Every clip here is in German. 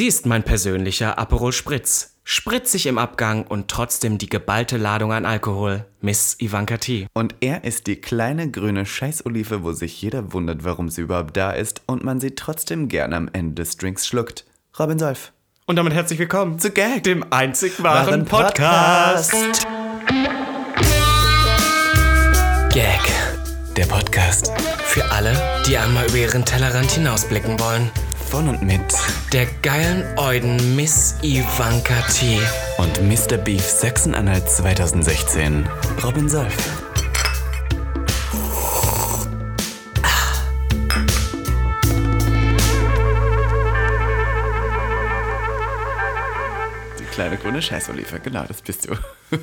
Sie ist mein persönlicher Aperol Spritz. Spritzig im Abgang und trotzdem die geballte Ladung an Alkohol. Miss Ivanka T. Und er ist die kleine grüne Scheißolive, wo sich jeder wundert, warum sie überhaupt da ist und man sie trotzdem gerne am Ende des Drinks schluckt. Robin Solf. Und damit herzlich willkommen Zu Gag. dem einzig wahren Wahren Podcast. Gag, der Podcast. Für alle, die einmal über ihren Tellerrand hinausblicken wollen. Von und mit Der geilen Euden Miss Ivanka T. und Mr. Beef Sachsen-Anhalt 2016. Robin Solf. Die kleine grüne Scheißolive, genau, das bist du.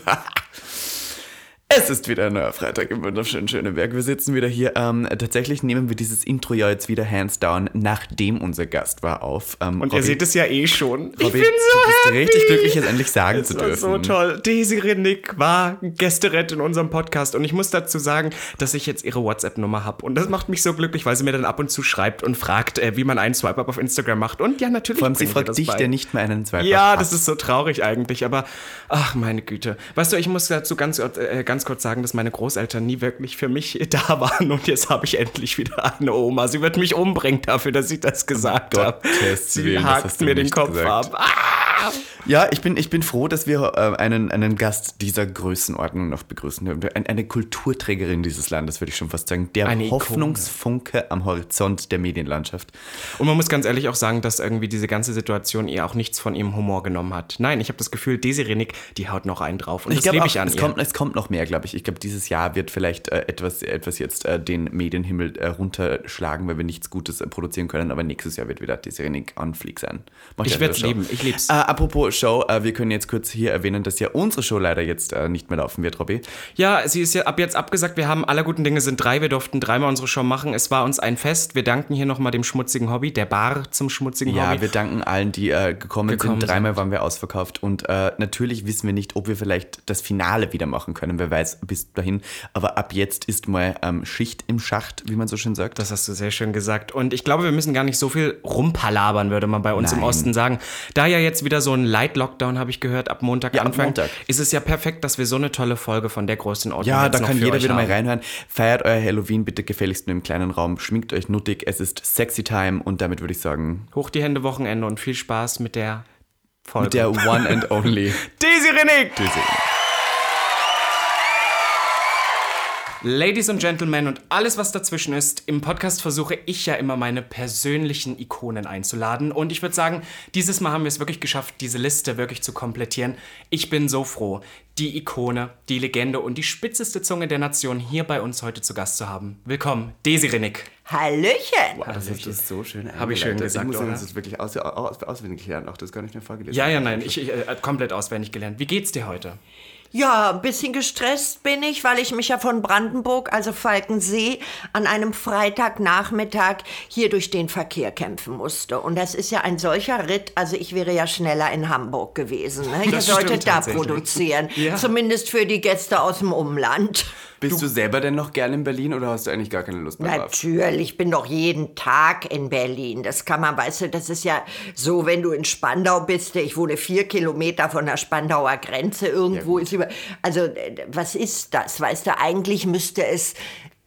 Es ist wieder ein neuer Freitag im wunderschönen Schöneberg. Wir sitzen wieder hier. Ähm, tatsächlich nehmen wir dieses Intro ja jetzt wieder hands down, nachdem unser Gast war, auf. Ähm, Und ihr seht es ja eh schon. ich Robby, bin so du bist happy. richtig glücklich, es endlich sagen Es zu dürfen. so toll. Daisy Rinnick war Gästerett in unserem Podcast und ich muss dazu sagen, dass ich jetzt ihre WhatsApp-Nummer habe und das macht mich so glücklich, weil sie mir dann ab und zu schreibt und fragt, äh, wie man einen Swipe-Up auf Instagram macht und ja, natürlich Vor allem, sie fragt dich, bei. der nicht mehr einen Zweifel Ja, hat. das ist so traurig eigentlich, aber ach meine Güte. Weißt du, ich muss dazu ganz, äh, ganz kurz sagen, dass meine Großeltern nie wirklich für mich da waren und jetzt habe ich endlich wieder eine Oma. Sie wird mich umbringen dafür, dass ich das gesagt habe. Gottes Sie Willen, hakt mir den Kopf gesagt. ab. Ah! Ja, ich bin, ich bin froh, dass wir äh, einen, einen Gast dieser Größenordnung noch begrüßen dürfen. Ein, eine Kulturträgerin dieses Landes, würde ich schon fast sagen. Der Eine Ikone. Hoffnungsfunke am Horizont der Medienlandschaft. Und man muss ganz ehrlich auch sagen, dass irgendwie diese ganze Situation ihr auch nichts von ihrem Humor genommen hat. Nein, ich habe das Gefühl, Daisy Rennick, die haut noch einen drauf. Und ich das auch, ich an es, ihr. kommt, es kommt noch mehr, glaube ich. Ich glaube, dieses Jahr wird vielleicht äh, etwas, etwas jetzt äh, den Medienhimmel äh, runterschlagen, weil wir nichts Gutes äh, produzieren können. Aber nächstes Jahr wird wieder die Serenik on Fleek sein. Macht Ich ja werd's Show. lieben, ich lieb's. Äh, apropos Show, äh, wir können jetzt kurz hier erwähnen, dass ja unsere Show leider jetzt nicht mehr laufen wird, Robby. Ja, sie ist ja ab jetzt abgesagt. Wir haben aller guten Dinge sind drei. Wir durften dreimal unsere Show machen. Es war uns ein Fest. Wir danken hier nochmal dem schmutzigen Hobby, der Bar zum schmutzigen Ja, Hobby. wir danken allen, die gekommen, Gekommen sind. Dreimal waren wir ausverkauft und natürlich wissen wir nicht, ob wir vielleicht das Finale wieder machen können. Wer weiß bis dahin. Aber ab jetzt ist mal ähm, Schicht im Schacht, wie man so schön sagt. Das hast du sehr schön gesagt. Und ich glaube, wir müssen gar nicht so viel rumpalabern, würde man bei uns im Nein. Osten sagen. Da ja jetzt wieder so ein Light-Lockdown, habe ich gehört, ab Montag Ja, ab Montag. ist es ja perfekt, dass wir so eine tolle Folge von der größten Ordnung Ja, da kann jeder wieder mal haben. reinhören. Feiert euer Halloween bitte gefälligst nur im kleinen Raum. Schminkt euch nuttig. Es ist sexy time und damit würde ich sagen, Hoch die Hände Wochenende und viel Spaß mit der Folge. mit der One and Only. Daisy Rennick! Diese- Ladies und Gentlemen und alles, was dazwischen ist, im Podcast versuche ich ja immer meine persönlichen Ikonen einzuladen. Und ich würde sagen, dieses Mal haben wir es wirklich geschafft, diese Liste wirklich zu komplettieren. Ich bin so froh, die Ikone, die Legende und die spitzeste Zunge der Nation hier bei uns heute zu Gast zu haben. Willkommen, Desi Rennick. Hallöchen! Das ist so schön Hab ich schön gesagt, Ich muss sagen, das ist wirklich aus, aus, auswendig gelernt. Auch das gar nicht mehr vorgelesen. Ja, ja, nein, ich, ich äh, komplett auswendig gelernt. Wie geht's dir heute? Ja, ein bisschen gestresst bin ich, weil ich mich ja von Brandenburg, also Falkensee, an einem Freitagnachmittag hier durch den Verkehr kämpfen musste. Und das ist ja ein solcher Ritt, also ich wäre ja schneller in Hamburg gewesen. Ne? Ihr solltet da produzieren, Ja. zumindest für die Gäste aus dem Umland. Bist du, selber denn noch gern in Berlin oder hast du eigentlich gar keine Lust mehr? Natürlich, ich bin doch jeden Tag in Berlin. Das kann man, weißt du, das ist ja so, wenn du in Spandau bist. Ich wohne vier Kilometer von der Spandauer Grenze. Irgendwo ist über. Also, äh, was ist das? Weißt du, eigentlich müsste es.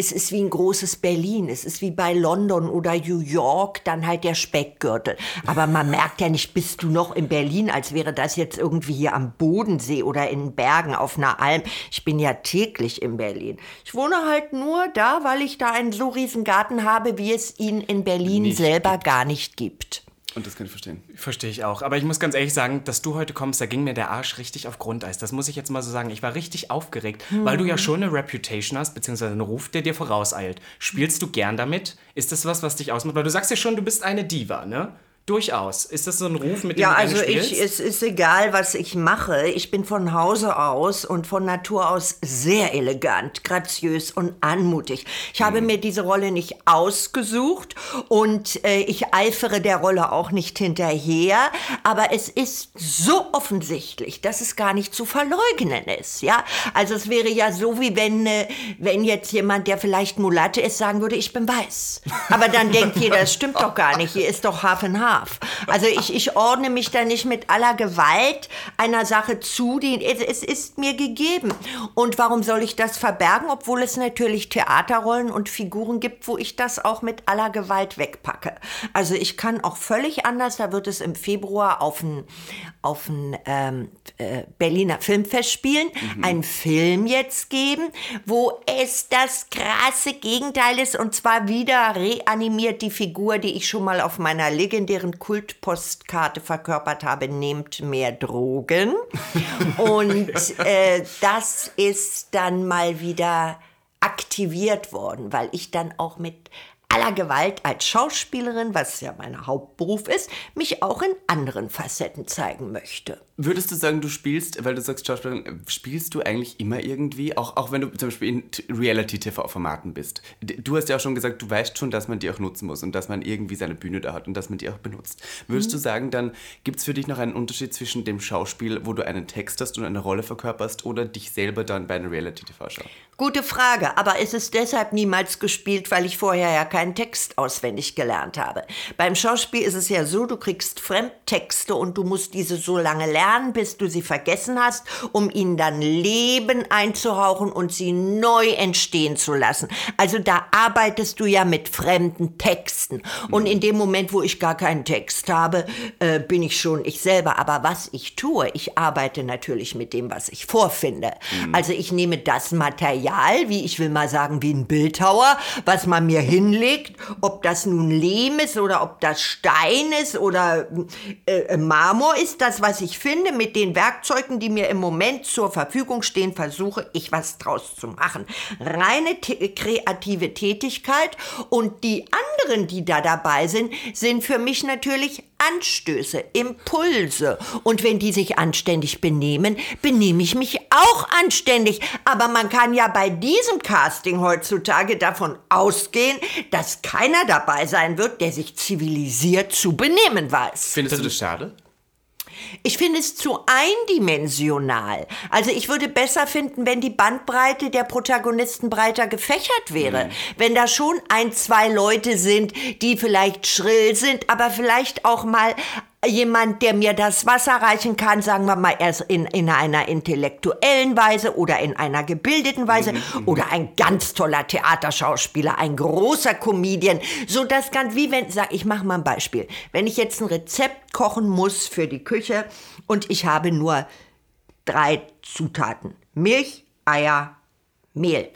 Es ist wie ein großes Berlin. Es ist wie bei London oder New York, dann halt der Speckgürtel. Aber man merkt ja nicht, bist du noch in Berlin, als wäre das jetzt irgendwie hier am Bodensee oder in Bergen auf einer Alm. Ich bin ja täglich in Berlin. Ich wohne halt nur da, weil ich da einen so riesen Garten habe, wie es ihn in Berlin Nicht selber gar nicht gibt. Und das kann ich verstehen. Verstehe ich auch. Aber ich muss ganz ehrlich sagen, dass du heute kommst, da ging mir der Arsch richtig auf Grundeis. Das muss ich jetzt mal so sagen. Ich war richtig aufgeregt, weil du ja schon eine Reputation hast, beziehungsweise einen Ruf, der dir vorauseilt. Spielst du gern damit? Ist das was, was dich ausmacht? Weil du sagst ja schon, du bist eine Diva, ne? Durchaus. Ist das so ein Ruf, mit dem Ja, du also spielst? ich, es ist egal, was ich mache. Ich bin von Hause aus und von Natur aus sehr elegant, graziös und anmutig. Ich habe mir diese Rolle nicht ausgesucht und äh, ich eifere der Rolle auch nicht hinterher. Aber es ist so offensichtlich, dass es gar nicht zu verleugnen ist. Ja, also es wäre ja so, wie wenn, äh, wenn jetzt jemand, der vielleicht Mulatte ist, sagen würde, ich bin weiß. Aber dann denkt jeder, das stimmt doch gar nicht. Hier ist doch Hafen. Darf. Also ich, ich ordne mich da nicht mit aller Gewalt einer Sache zu, die es, ist mir gegeben. Und warum soll ich das verbergen, obwohl es natürlich Theaterrollen und Figuren gibt, wo ich das auch mit aller Gewalt wegpacke. Also ich kann auch völlig anders, da wird es im Februar auf ein, auf ein ähm, äh, Berliner Filmfest spielen, mhm. einen Film jetzt geben, wo es das krasse Gegenteil ist und zwar wieder reanimiert die Figur, die ich schon mal auf meiner legendären Kultpostkarte verkörpert habe, nehmt mehr Drogen. und äh, das ist dann mal wieder aktiviert worden, weil ich dann auch mit aller Gewalt als Schauspielerin, was ja mein Hauptberuf ist, mich auch in anderen Facetten zeigen möchte. Würdest du sagen, du spielst, weil du sagst Schauspielerin, spielst du eigentlich immer irgendwie, auch, auch wenn du zum Beispiel in Reality-TV-Formaten bist? Du hast ja auch schon gesagt, du weißt schon, dass man die auch nutzen muss und dass man irgendwie seine Bühne da hat und dass man die auch benutzt. Würdest mhm. du sagen, dann gibt es für dich noch einen Unterschied zwischen dem Schauspiel, wo du einen Text hast und eine Rolle verkörperst oder dich selber dann bei einer Reality-TV-Show? Gute Frage, aber ist es deshalb niemals gespielt, weil ich vorher ja keinen Text auswendig gelernt habe. Beim Schauspiel ist es ja so, du kriegst Fremdtexte und du musst diese so lange lernen, bis du sie vergessen hast, um ihnen dann Leben einzuhauchen und sie neu entstehen zu lassen. Also da arbeitest du ja mit fremden Texten. Und in dem Moment, wo ich gar keinen Text habe, äh, bin ich schon ich selber. Aber was ich tue, ich arbeite natürlich mit dem, was ich vorfinde. Mhm. Also ich nehme das Material, wie ich will mal sagen, wie ein Bildhauer, was man mir hinlegt, überlegt, ob das nun Lehm ist oder ob das Stein ist oder äh, Marmor ist. Das, was ich finde, mit den Werkzeugen, die mir im Moment zur Verfügung stehen, versuche ich was draus zu machen. Reine kreative Tätigkeit und die anderen, die da dabei sind, sind für mich natürlich Anstöße, Impulse. Und wenn die sich anständig benehmen, benehme ich mich auch anständig. Aber man kann ja bei diesem Casting heutzutage davon ausgehen, dass keiner dabei sein wird, der sich zivilisiert zu benehmen weiß. Findest du das schade? Ich finde es zu eindimensional. Also ich würde besser finden, wenn die Bandbreite der Protagonisten breiter gefächert wäre. Mhm. Wenn da schon ein, zwei Leute sind, die vielleicht schrill sind, aber vielleicht auch mal jemand, der mir das Wasser reichen kann, sagen wir mal erst in, in einer intellektuellen Weise oder in einer gebildeten Weise mhm. oder ein ganz toller Theaterschauspieler, ein großer Comedian, so das ganz wie wenn, sag ich mache mal ein Beispiel. Wenn ich jetzt ein Rezept kochen muss für die Küche und ich habe nur drei Zutaten. Milch, Eier, Mehl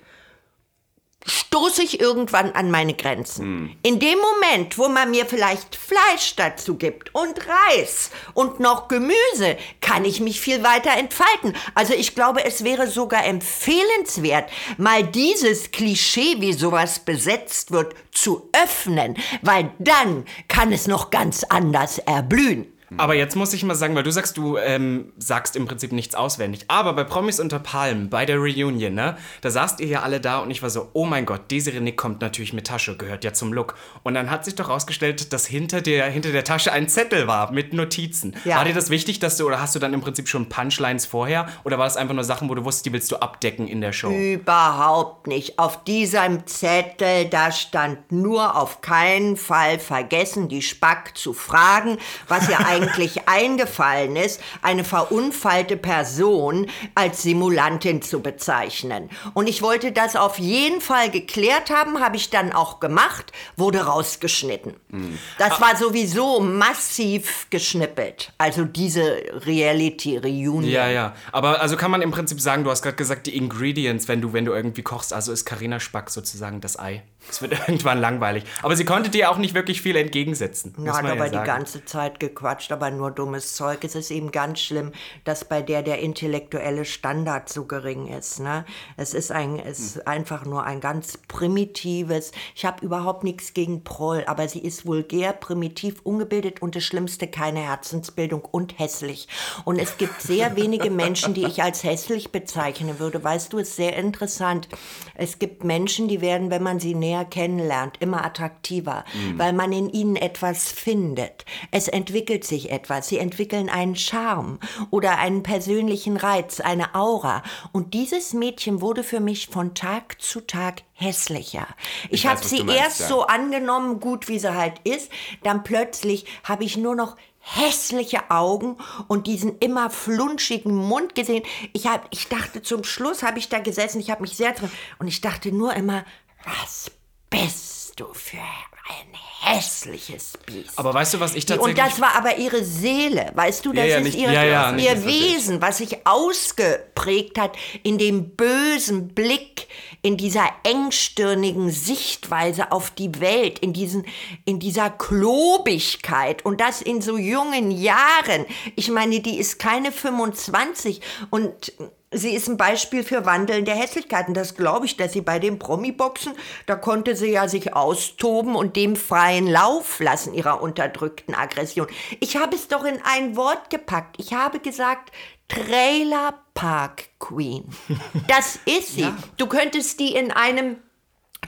stoße ich irgendwann an meine Grenzen. Hm. In dem Moment, wo man mir vielleicht Fleisch dazu gibt und Reis und noch Gemüse, kann ich mich viel weiter entfalten. Also ich glaube, es wäre sogar empfehlenswert, mal dieses Klischee, wie sowas besetzt wird, zu öffnen, weil dann kann es noch ganz anders erblühen. Mhm. Aber jetzt muss ich mal sagen, weil du sagst, du ähm, sagst im Prinzip nichts auswendig. Aber bei Promis unter Palmen, bei der Reunion, ne, da saßt ihr ja alle da und ich war so, oh mein Gott, Desiree Nick kommt natürlich mit Tasche, gehört ja zum Look. Und dann hat sich doch rausgestellt, dass hinter der, hinter der Tasche ein Zettel war mit Notizen. Ja. War dir das wichtig, dass du, oder hast du dann im Prinzip schon Punchlines vorher? Oder war das einfach nur Sachen, wo du wusstest, die willst du abdecken in der Show? Überhaupt nicht. Auf diesem Zettel, da stand nur auf keinen Fall vergessen, die Spack zu fragen, was ja eigentlich eigentlich eingefallen ist, eine verunfallte Person als Simulantin zu bezeichnen. Und ich wollte das auf jeden Fall geklärt haben, habe ich dann auch gemacht, wurde rausgeschnitten. Mhm. Das war sowieso massiv geschnippelt. Also diese Reality Reunion. Ja, ja. Aber also kann man im Prinzip sagen, du hast gerade gesagt, die Ingredients, wenn du, wenn du irgendwie kochst, also ist Karina Spack sozusagen das Ei. Es wird irgendwann langweilig. Aber sie konnte dir auch nicht wirklich viel entgegensetzen. Ja, hat aber ja die ganze Zeit gequatscht, aber nur dummes Zeug. Es ist eben ganz schlimm, dass bei der der intellektuelle Standard so gering ist. Ne? Es ist ein, es hm. einfach nur ein ganz primitives. Ich habe überhaupt nichts gegen Proll, aber sie ist vulgär, primitiv, ungebildet und das Schlimmste keine Herzensbildung und hässlich. Und es gibt sehr wenige Menschen, die ich als hässlich bezeichnen würde. Weißt du, es ist sehr interessant. Es gibt Menschen, die werden, wenn man sie näher mehr kennenlernt, immer attraktiver, weil man in ihnen etwas findet. Es entwickelt sich etwas. Sie entwickeln einen Charme oder einen persönlichen Reiz, eine Aura. Und dieses Mädchen wurde für mich von Tag zu Tag hässlicher. Ich, Ich habe sie meinst, erst ja. so angenommen, gut wie sie halt ist, dann plötzlich habe ich nur noch hässliche Augen und diesen immer flunschigen Mund gesehen. Ich hab, ich dachte zum Schluss habe ich da gesessen, ich habe mich sehr drin und ich dachte nur immer, was bist du für ein hässliches Biest. Aber weißt du, was ich tatsächlich... Und das war aber ihre Seele, weißt du, das ja, ist nicht- ihre, ja, ja, nicht ihr Bild. Wesen, was sich ausgeprägt hat in dem bösen Blick, in dieser engstirnigen Sichtweise auf die Welt, in, diesen, in dieser Klobigkeit und das in so jungen Jahren. Ich meine, die ist keine 25 und Sie ist ein Beispiel für wandelnde Hässlichkeiten. Das glaube ich, dass sie bei den Promi-Boxen, da konnte sie ja sich austoben und dem freien Lauf lassen, ihrer unterdrückten Aggression. Ich habe es doch in ein Wort gepackt. Ich habe gesagt, Trailer Park Queen. Das ist sie. Du könntest die in einem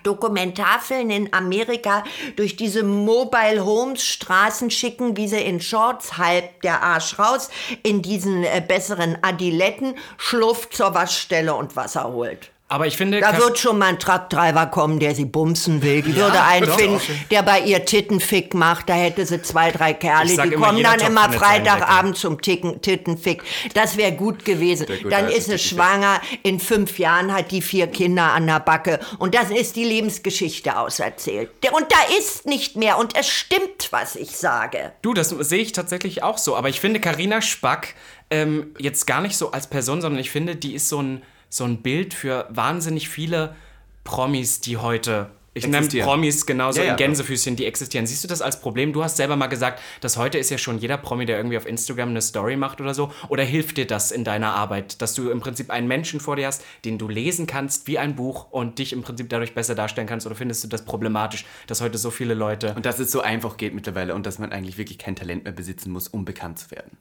Dokumentarfilm in Amerika durch diese Mobile Homes Straßen schicken, wie sie in Shorts halb der Arsch raus in diesen äh, besseren Adiletten schlurft zur Waschstelle und Wasser holt. Aber ich finde... Da wird schon mal ein Trucktreiber kommen, der sie bumsen will. Die würde einen finden, der bei ihr Tittenfick macht. Da hätte sie zwei, drei Kerle, die kommen dann Topf immer Freitagabend zum Ticken, Tittenfick. Das wäre gut gewesen. Dann ist sie schwanger, in fünf Jahren hat die vier Kinder an der Backe. Und das ist die Lebensgeschichte auserzählt. Und da ist nicht mehr. Und es stimmt, was ich sage. Du, das sehe ich tatsächlich auch so. Aber ich finde Karina Spack ähm, jetzt gar nicht so als Person, sondern ich finde, die ist so ein, so ein Bild für wahnsinnig viele Promis, die heute. Ich nenne. Promis genauso Ja, ja, in Gänsefüßchen, die existieren. Siehst du das als Problem? Du hast selber mal gesagt, dass heute ist ja schon jeder Promi, der irgendwie auf Instagram eine Story macht oder so. Oder hilft dir das in deiner Arbeit, dass du im Prinzip einen Menschen vor dir hast, den du lesen kannst wie ein Buch und dich im Prinzip dadurch besser darstellen kannst? Oder findest du das problematisch, dass heute so viele Leute Und dass es so einfach geht mittlerweile und dass man eigentlich wirklich kein Talent mehr besitzen muss, um bekannt zu werden.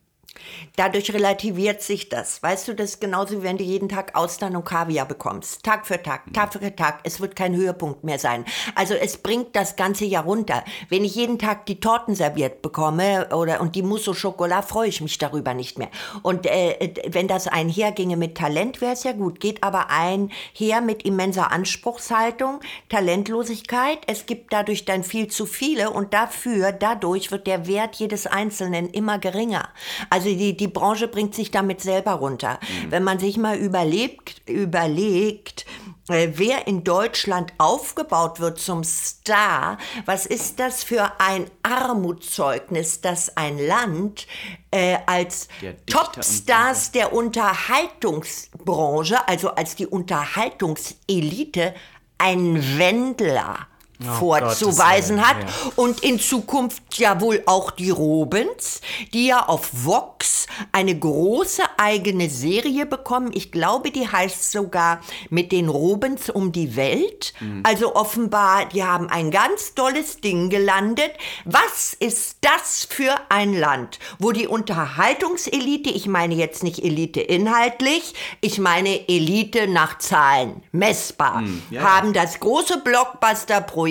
Dadurch relativiert sich das. Weißt du, das ist genauso, wie wenn du jeden Tag Austern und Kaviar bekommst. Tag für Tag, Tag für Tag. Es wird kein Höhepunkt mehr sein. Also es bringt das ganze Jahr runter. Wenn ich jeden Tag die Torten serviert bekomme oder und die Mousse au Chocolat, freue ich mich darüber nicht mehr. Und äh, wenn das einherginge mit Talent, wäre es ja gut. Geht aber einher mit immenser Anspruchshaltung, Talentlosigkeit. Es gibt dadurch dann viel zu viele und dafür, dadurch wird der Wert jedes Einzelnen immer geringer. Also die, die Branche bringt sich damit selber runter. Wenn man sich mal überlebt, überlegt, äh, wer in Deutschland aufgebaut wird zum Star, was ist das für ein Armutszeugnis, dass ein Land äh, als Topstars der Unterhaltungsbranche, also als die Unterhaltungselite, einen Wendler vorzuweisen Gottes hat ja. und in Zukunft ja wohl auch die Robens, die ja auf Vox eine große eigene Serie bekommen. Ich glaube, die heißt sogar mit den Robens um die Welt. Also offenbar, die haben ein ganz tolles Ding gelandet. Was ist das für ein Land, wo die Unterhaltungselite, ich meine jetzt nicht Elite inhaltlich, ich meine Elite nach Zahlen, messbar, ja, ja. haben das große Blockbuster-Projekt,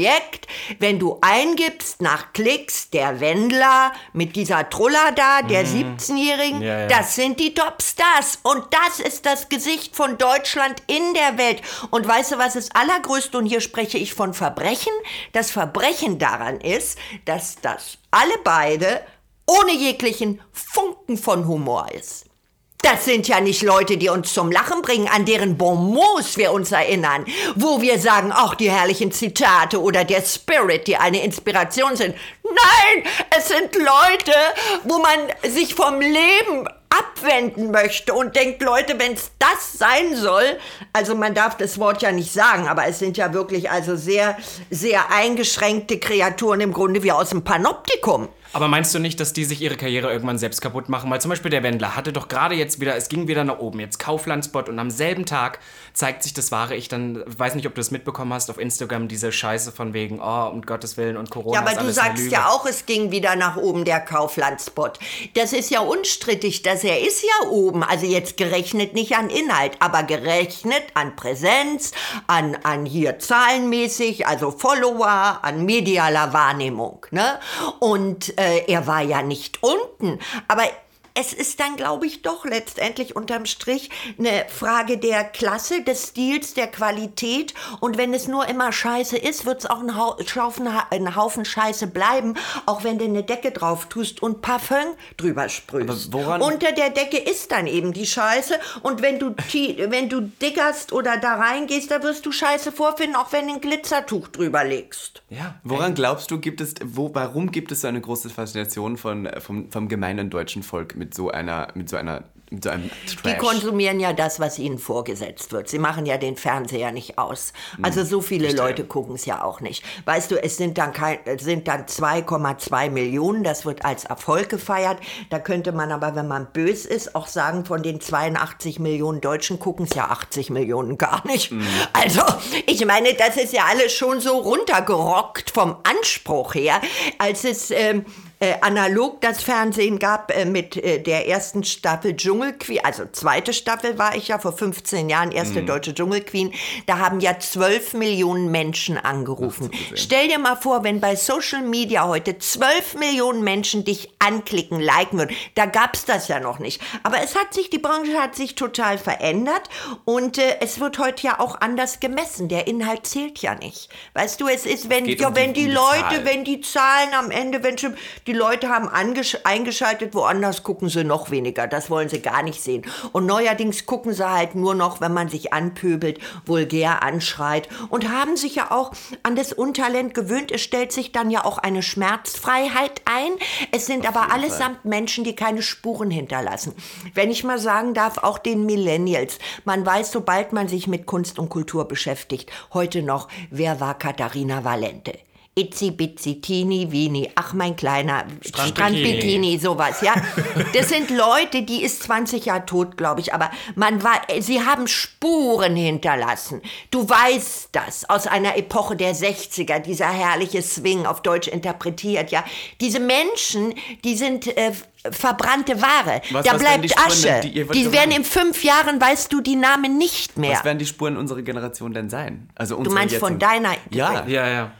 wenn du eingibst nach Klicks, der Wendler mit dieser Trulla da, der 17-Jährigen, Mhm. Ja, ja. das sind die Topstars. Und das ist das Gesicht von Deutschland in der Welt. Und weißt du, was ist allergrößte? Und hier spreche ich von Verbrechen. Das Verbrechen daran ist, dass das alle beide ohne jeglichen Funken von Humor ist. Das sind ja nicht Leute, die uns zum Lachen bringen, an deren Bonmots wir uns erinnern, wo wir sagen, ach, die herrlichen Zitate oder der Spirit, die eine Inspiration sind. Nein, es sind Leute, wo man sich vom Leben abwenden möchte und denkt, Leute, wenn es das sein soll, also man darf das Wort ja nicht sagen, aber es sind ja wirklich also sehr, sehr eingeschränkte Kreaturen im Grunde wie aus dem Panoptikum. Aber meinst du nicht, dass die sich ihre Karriere irgendwann selbst kaputt machen? Weil zum Beispiel der Wendler hatte doch gerade jetzt wieder, es ging wieder nach oben, jetzt Kauflandspot und am selben Tag zeigt sich das wahre Ich. Dann weiß nicht, ob du es mitbekommen hast auf Instagram, diese Scheiße von wegen, oh, um Gottes Willen und Corona. Ja, aber du sagst ja auch, es ging wieder nach oben, der Kauflandspot. Das ist ja unstrittig, dass er ist ja oben. Also jetzt gerechnet nicht an Inhalt, aber gerechnet an Präsenz, an, an hier zahlenmäßig, also Follower, an medialer Wahrnehmung. Ne? Und äh, er war ja nicht unten. Aber es ist dann, glaube ich, doch letztendlich unterm Strich eine Frage der Klasse, des Stils, der Qualität. Und wenn es nur immer Scheiße ist, wird es auch ein, Hau Schaufen, ein Haufen Scheiße bleiben, auch wenn du eine Decke drauf tust und Parfum drüber sprühst. Unter der Decke ist dann eben die Scheiße. Und wenn du, wenn du dickerst oder da reingehst, da wirst du Scheiße vorfinden, auch wenn du ein Glitzertuch drüber legst. Ja, Woran glaubst du, gibt es, wo, warum gibt es so eine große Faszination von, äh, vom, vom gemeinen deutschen Volk mit so einer, mit so einer, mit so einem Die Trash? konsumieren ja das, was ihnen vorgesetzt wird. Sie machen ja den Fernseher nicht aus. Also so viele Leute gucken es ja auch nicht. Weißt du, es sind dann, kein, sind dann 2,2 Millionen. Das wird als Erfolg gefeiert. Da könnte man aber, wenn man bös ist, auch sagen, von den 82 Millionen Deutschen gucken es ja 80 Millionen gar nicht. Also, ich meine, das ist ja alles schon so runtergerockt vom Anspruch her, als es... Ähm, äh, analog das Fernsehen gab äh, mit äh, der ersten Staffel Dschungelqueen, also zweite Staffel war ich ja vor 15 Jahren, erste deutsche Dschungelqueen, da haben ja 12 Millionen Menschen angerufen. Stell dir mal vor, wenn bei Social Media heute 12 Millionen Menschen dich anklicken, liken würden, da gab's das ja noch nicht. Aber es hat sich, die Branche hat sich total verändert und äh, es wird heute ja auch anders gemessen. Der Inhalt zählt ja nicht. Weißt du, es ist, wenn, ja, um die- wenn die die Leute, Zahl. wenn die Zahlen am Ende, wenn schon, die Leute haben eingeschaltet, woanders gucken sie noch weniger. Das wollen sie gar nicht sehen. Und neuerdings gucken sie halt nur noch, wenn man sich anpöbelt, vulgär anschreit und haben sich ja auch an das Untalent gewöhnt. Es stellt sich dann ja auch eine Schmerzfreiheit ein. Es sind aber allesamt Menschen, die keine Spuren hinterlassen. Wenn ich mal sagen darf, auch den Millennials. Man weiß, sobald man sich mit Kunst und Kultur beschäftigt, heute noch, wer war Katharina Valente? Itzi Bitzi Tini Vini, ach mein kleiner Strandbikini. Strandbikini, sowas, ja. Das sind Leute, die ist 20 Jahre tot, glaube ich, aber man war, sie haben Spuren hinterlassen. Du weißt das aus einer Epoche der 60er, dieser herrliche Swing auf Deutsch interpretiert, ja. Diese Menschen, die sind äh, verbrannte Ware. Was- da was bleibt die Asche. die- die werden sagen- in fünf Jahren, weißt du, die Namen nicht mehr. Was werden die Spuren unserer Generation denn sein? Also Du meinst von deiner Ja. ja, ja.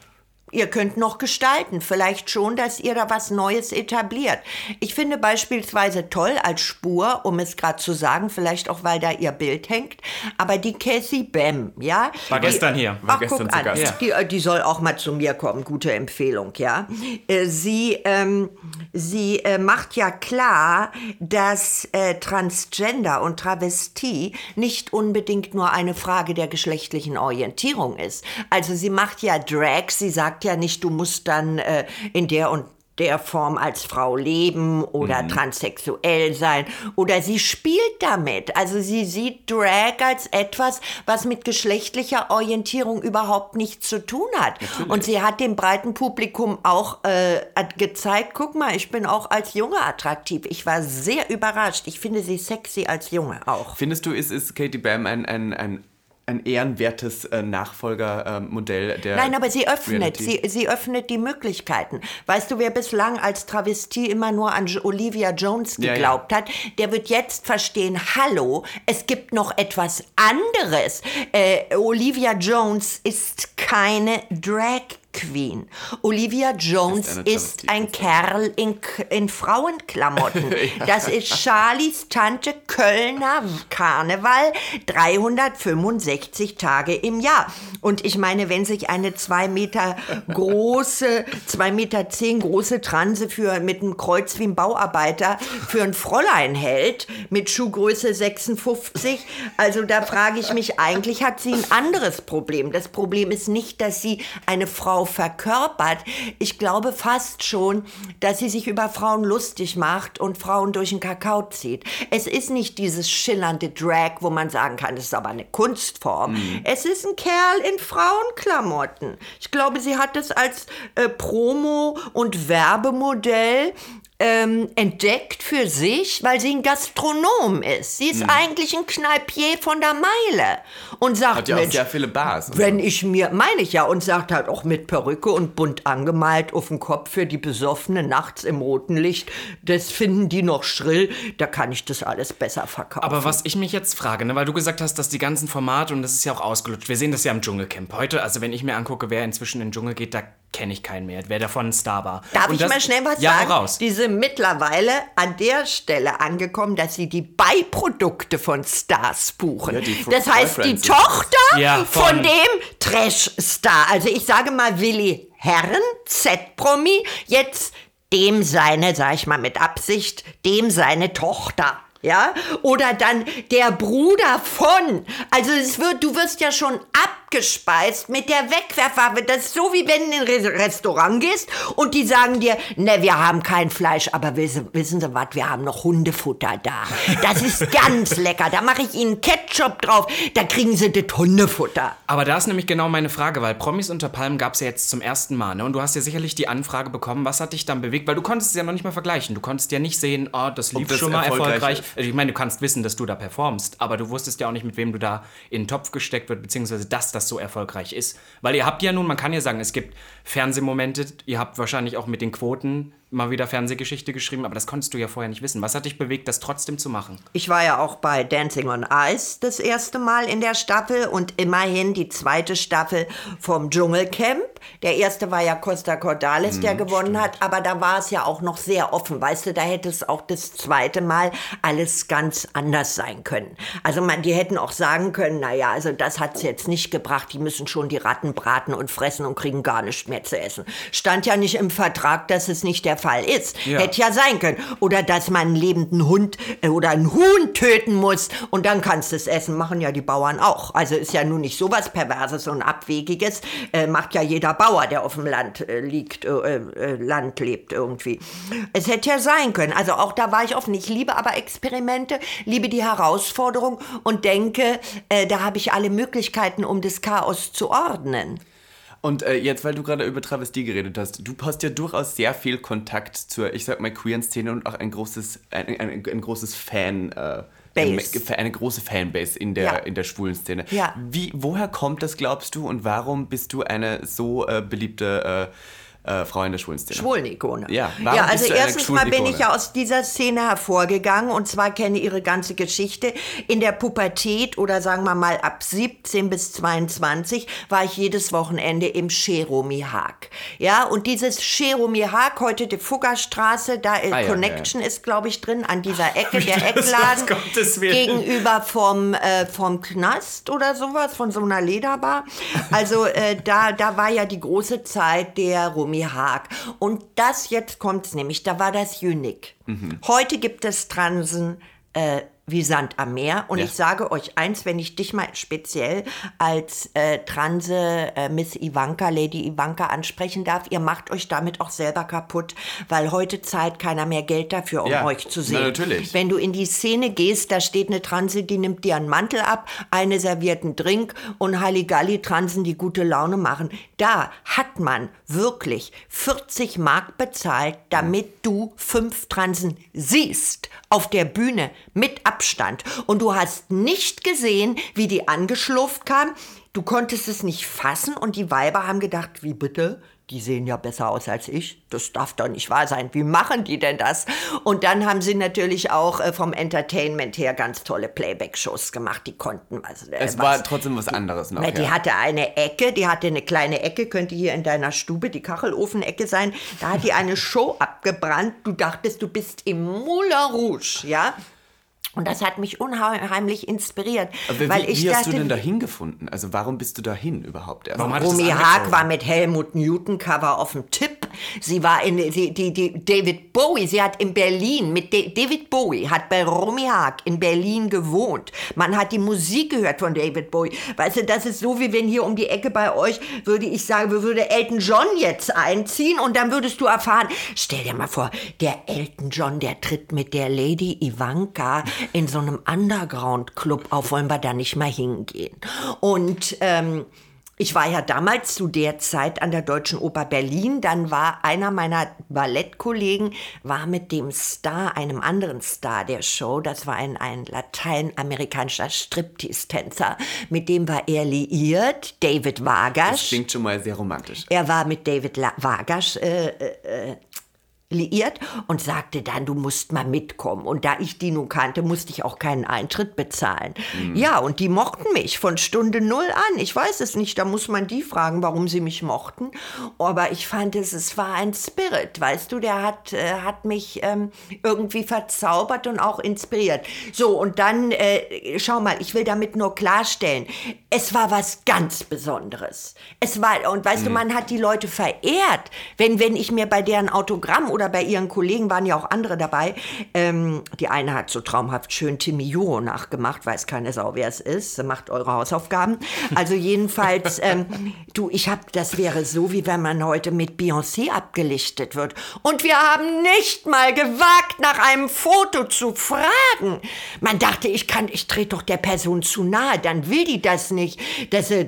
Ihr könnt noch gestalten, vielleicht schon, dass ihr da was Neues etabliert. Ich finde beispielsweise toll als Spur, um es gerade zu sagen, vielleicht auch, weil da ihr Bild hängt, aber die Cassie Bam, ja? War die, gestern hier. War Ach, gestern guck zu an. Ja. die, die soll auch mal zu mir kommen, gute Empfehlung, ja? Äh, Sie, ähm, sie äh, macht ja klar, dass äh, Transgender und Travestie nicht unbedingt nur eine Frage der geschlechtlichen Orientierung ist. Also sie macht ja Drag, sie sagt ja nicht, du musst dann äh, in der und der Form als Frau leben oder transsexuell sein oder sie spielt damit. Also sie sieht Drag als etwas, was mit geschlechtlicher Orientierung überhaupt nichts zu tun hat. Und sie hat dem breiten Publikum auch äh, gezeigt, guck mal, ich bin auch als Junge attraktiv. Ich war sehr überrascht. Ich finde sie sexy als Junge auch. Findest du, ist, ist Katie Bam ein, ein, ein, ein ehrenwertes äh, Nachfolgermodell der Nein, aber sie öffnet, Reality? sie, sie öffnet die Möglichkeiten. Weißt du, wer bislang als Travestie immer nur an Olivia Jones Ja, ja. geglaubt hat, der wird jetzt verstehen, hallo, es gibt noch etwas anderes. Äh, Olivia Jones ist keine Drag Queen. Olivia Jones Ist ist, ein Kerl in, in Frauenklamotten. Das ist Charlies Tante Kölner Karneval 365 Tage im Jahr. Und ich meine, wenn sich eine zwei Meter große, zwei Meter zehn große Transe für, mit einem Kreuz wie ein Bauarbeiter für ein Fräulein hält, mit Schuhgröße 56, also da frage ich mich, eigentlich hat sie ein anderes Problem. Das Problem ist nicht, dass sie eine Frau Frau verkörpert. Ich glaube fast schon, dass sie sich über Frauen lustig macht und Frauen durch den Kakao zieht. Es ist nicht dieses schillernde Drag, wo man sagen kann, das ist aber eine Kunstform. Mhm. Es ist ein Kerl in Frauenklamotten. Ich glaube, sie hat es als äh, Promo- und Werbemodell ähm, entdeckt für sich, weil sie ein Gastronom ist. Sie ist Mhm. eigentlich ein Kneipier von der Meile und sagt, Hat ja auch Mensch, sehr viele Bars. wenn ich mir, meine ich ja, und sagt halt auch mit Perücke und bunt angemalt auf dem Kopf für die Besoffene nachts im roten Licht, das finden die noch schrill, da kann ich das alles besser verkaufen. Aber was ich mich jetzt frage, ne, weil du gesagt hast, dass die ganzen Formate, und das ist ja auch ausgelutscht, wir sehen das ja im Dschungelcamp heute, also wenn ich mir angucke, wer inzwischen in den Dschungel geht, da kenne ich keinen mehr, wer davon ein Star war. Darf und ich das, mal schnell was ja, sagen? raus. Die sind mittlerweile an der Stelle angekommen, dass sie die Beiprodukte von Stars buchen. Ja, die das heißt, die. Tochter Ja, von, von- dem Trash-Star. Also ich sage mal Willi Herren, Z-Promi, jetzt dem seine, sag ich mal mit Absicht, dem seine Tochter. Ja, oder dann der Bruder von. Also es wird, du wirst ja schon abgespeist mit der Wegwerfwaffe. Das ist so wie wenn du in ein Re- Restaurant gehst und die sagen dir, ne, wir haben kein Fleisch, aber wissen, wissen Sie was, wir haben noch Hundefutter da. Das ist ganz lecker. Da mache ich Ihnen Ketchup drauf. Da kriegen Sie das Hundefutter. Aber da ist nämlich genau meine Frage, weil Promis unter Palmen gab es ja jetzt zum ersten Mal, ne? Und du hast ja sicherlich die Anfrage bekommen, was hat dich dann bewegt? Weil du konntest es ja noch nicht mal vergleichen. Du konntest ja nicht sehen, oh, das lief das schon mal erfolgreich erfolgreich. Also ich meine, du kannst wissen, dass du da performst, aber du wusstest ja auch nicht, mit wem du da in den Topf gesteckt wird, beziehungsweise dass das so erfolgreich ist. Weil ihr habt ja nun, man kann ja sagen, es gibt Fernsehmomente, ihr habt wahrscheinlich auch mit den Quoten mal wieder Fernsehgeschichte geschrieben, aber das konntest du ja vorher nicht wissen. Was hat dich bewegt, das trotzdem zu machen? Ich war ja auch bei Dancing on Ice das erste Mal in der Staffel und immerhin die zweite Staffel vom Dschungelcamp. Der erste war ja Costa Cordalis, der gewonnen hat, aber da war es ja auch noch sehr offen. Weißt du, da hätte es auch das zweite Mal alles ganz anders sein können. Also man, die hätten auch sagen können, naja, also das hat's jetzt nicht gebracht, die müssen schon die Ratten braten und fressen und kriegen gar nichts mehr zu essen. Stand ja nicht im Vertrag, dass es nicht der Fall ist. Ja. Hätte ja sein können. Oder dass man einen lebenden Hund äh, oder einen Huhn töten muss und dann kannst du es essen. Machen ja die Bauern auch. Also ist ja nun nicht sowas Perverses und Abwegiges. Äh, macht ja jeder Bauer, der auf dem Land äh, liegt, äh, äh, Land lebt irgendwie. Es hätte ja sein können. Also auch da war ich offen. Ich liebe aber Experimente, liebe die Herausforderung und denke, äh, da habe ich alle Möglichkeiten, um das Chaos zu ordnen. Und äh, jetzt, weil du gerade über Travestie geredet hast, du hast ja durchaus sehr viel Kontakt zur, ich sag mal, queeren Szene und auch ein großes, ein, ein, ein großes Fan. Äh, Base. eine große Fanbase in der, Ja. in der schwulen Szene. Ja. Wie, woher kommt das, glaubst du, und warum bist du eine so äh, beliebte äh, äh, Frau in der schwulen Szene? Schwulenikone. Ja, warum ja also erstens mal bin ich ja aus dieser Szene hervorgegangen und zwar kenne ihre ganze Geschichte. In der Pubertät oder sagen wir mal ab 17 bis 22 war ich jedes Wochenende im Cheromi Haag. Ja, und dieses Cheromi Haag, heute die Fuggerstraße, da äh, Ah, ja, Connection ist, glaube ich, drin, an dieser Ecke, der Eckladen, was, gegenüber vom, äh, vom Knast oder sowas, von so einer Lederbar. Also äh, da, da war ja die große Zeit der Rumi Haag. Und das, jetzt kommt's nämlich, da war das Unique. Heute gibt es Transen äh, wie Sand am Meer. Und Ja. ich sage euch eins, wenn ich dich mal speziell als äh, Transe äh, Miss Ivanka, Lady Ivanka ansprechen darf, ihr macht euch damit auch selber kaputt, weil heute zahlt keiner mehr Geld dafür, um Ja, euch zu na, sehen. natürlich. Wenn du in die Szene gehst, da steht eine Transe, die nimmt dir einen Mantel ab, eine serviert einen Drink und Halligalli Transen, die gute Laune machen. Da hat man wirklich 40 Mark bezahlt, damit du fünf Transen siehst auf der Bühne mit Abstand. Und du hast nicht gesehen, wie die angeschlurft kamen. Du konntest es nicht fassen und die Weiber haben gedacht, wie bitte? Die sehen ja besser aus als ich. Das darf doch nicht wahr sein. Wie machen die denn das? Und dann haben sie natürlich auch äh, vom Entertainment her ganz tolle Playback-Shows gemacht. Die konnten was. Äh, Es was. war trotzdem was anderes noch. Na, die ja. hatte eine Ecke, die hatte eine kleine Ecke, könnte hier in deiner Stube die Kachelofenecke sein. Da hat die eine Show abgebrannt. Du dachtest, du bist im Moulin Rouge, ja? Und das hat mich unheimlich inspiriert. Aber weil wie, ich wie hast dachte, du denn dahin gefunden? Also warum bist du dahin überhaupt erst? Warum Romy Haag war mit Helmut Newton Cover auf dem Tipp. Sie war in, die, die, die David Bowie, sie hat in Berlin, mit De David Bowie, hat bei Romy Haag in Berlin gewohnt. Man hat die Musik gehört von David Bowie. Weißt du, das ist so, wie wenn hier um die Ecke bei euch, würde ich sagen, würde Elton John jetzt einziehen und dann würdest du erfahren, stell dir mal vor, der Elton John, der tritt mit der Lady Ivanka in so einem Underground-Club auf, wollen wir da nicht mal hingehen. Und, ähm, ich war ja damals zu der Zeit an der Deutschen Oper Berlin. Dann war einer meiner Ballettkollegen, war mit dem Star, einem anderen Star der Show, das war ein, ein lateinamerikanischer Striptease-Tänzer, mit dem war er liiert, David Vargas. Das klingt schon mal sehr romantisch. Er war mit David La Vargas äh, äh, liiert und sagte dann, du musst mal mitkommen. Und da ich die nun kannte, musste ich auch keinen Eintritt bezahlen. Mhm. Ja, und die mochten mich von Stunde null an. Ich weiß es nicht, da muss man die fragen, warum sie mich mochten. Aber ich fand es, es war ein Spirit, weißt du, der hat, äh, hat mich ähm, irgendwie verzaubert und auch inspiriert. So, und dann, äh, schau mal, ich will damit nur klarstellen, es war was ganz Besonderes. Es war, und weißt mhm. du, man hat die Leute verehrt, wenn, wenn ich mir bei deren Autogramm oder bei ihren Kollegen waren ja auch andere dabei. Ähm, die eine hat so traumhaft schön Timmy Juro nachgemacht, weiß keine Sau, wer es ist. Macht eure Hausaufgaben. Also jedenfalls, ähm, du, ich hab, das wäre so, wie wenn man heute mit Beyoncé abgelichtet wird. Und wir haben nicht mal gewagt, nach einem Foto zu fragen. Man dachte, ich kann, ich trete doch der Person zu nahe, dann will die das nicht. Das, äh,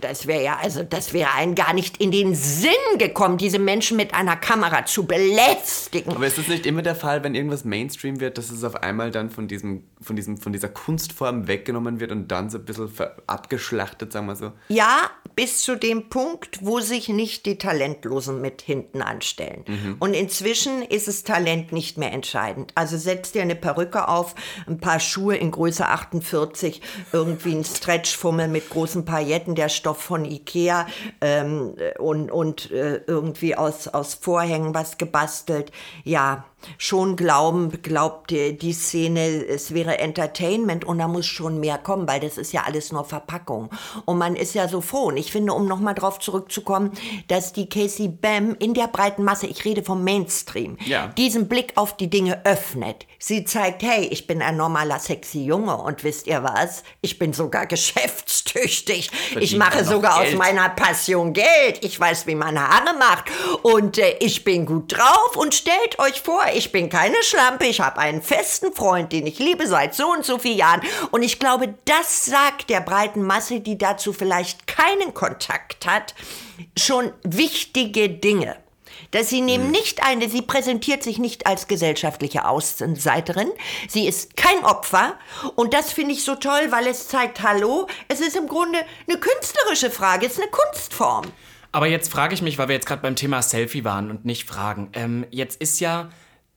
das wäre ja, also das wäre einem gar nicht in den Sinn gekommen, diese Menschen mit einer Kamera zu belästigen belästigen. Aber ist es nicht immer der Fall, wenn irgendwas Mainstream wird, dass es auf einmal dann von, diesem, von, diesem, von dieser Kunstform weggenommen wird und dann so ein bisschen abgeschlachtet, sagen wir so? Ja, bis zu dem Punkt, wo sich nicht die Talentlosen mit hinten anstellen. Mhm. Und inzwischen ist das Talent nicht mehr entscheidend. Also setzt dir eine Perücke auf, ein paar Schuhe in Größe 48, irgendwie ein Stretchfummel mit großen Pailletten, der Stoff von Ikea ähm, und, und äh, irgendwie aus, aus Vorhängen was gebastelt. Bastelt, ja, schon glauben, glaubt die, Szene, es wäre Entertainment und da muss schon mehr kommen, weil das ist ja alles nur Verpackung. Und man ist ja so froh. Und ich finde, um nochmal drauf zurückzukommen, dass die Casey Bam in der breiten Masse, ich rede vom Mainstream, ja. diesen Blick auf die Dinge öffnet. Sie zeigt, hey, ich bin ein normaler, sexy Junge und wisst ihr was? Ich bin sogar geschäftstüchtig. Verdient ich mache sogar Geld. aus meiner Passion Geld. Ich weiß, wie man Haare macht und äh, ich bin gut drauf und stellt euch vor, ich bin keine Schlampe, ich habe einen festen Freund, den ich liebe seit so und so vielen Jahren. Und ich glaube, das sagt der breiten Masse, die dazu vielleicht keinen Kontakt hat, schon wichtige Dinge. Dass sie nehmen hm. nicht eine, sie präsentiert sich nicht als gesellschaftliche Außenseiterin. Sie ist kein Opfer. Und das finde ich so toll, weil es zeigt, hallo, es ist im Grunde eine künstlerische Frage, es ist eine Kunstform. Aber jetzt frage ich mich, weil wir jetzt gerade beim Thema Selfie waren und nicht fragen. Ähm, jetzt ist ja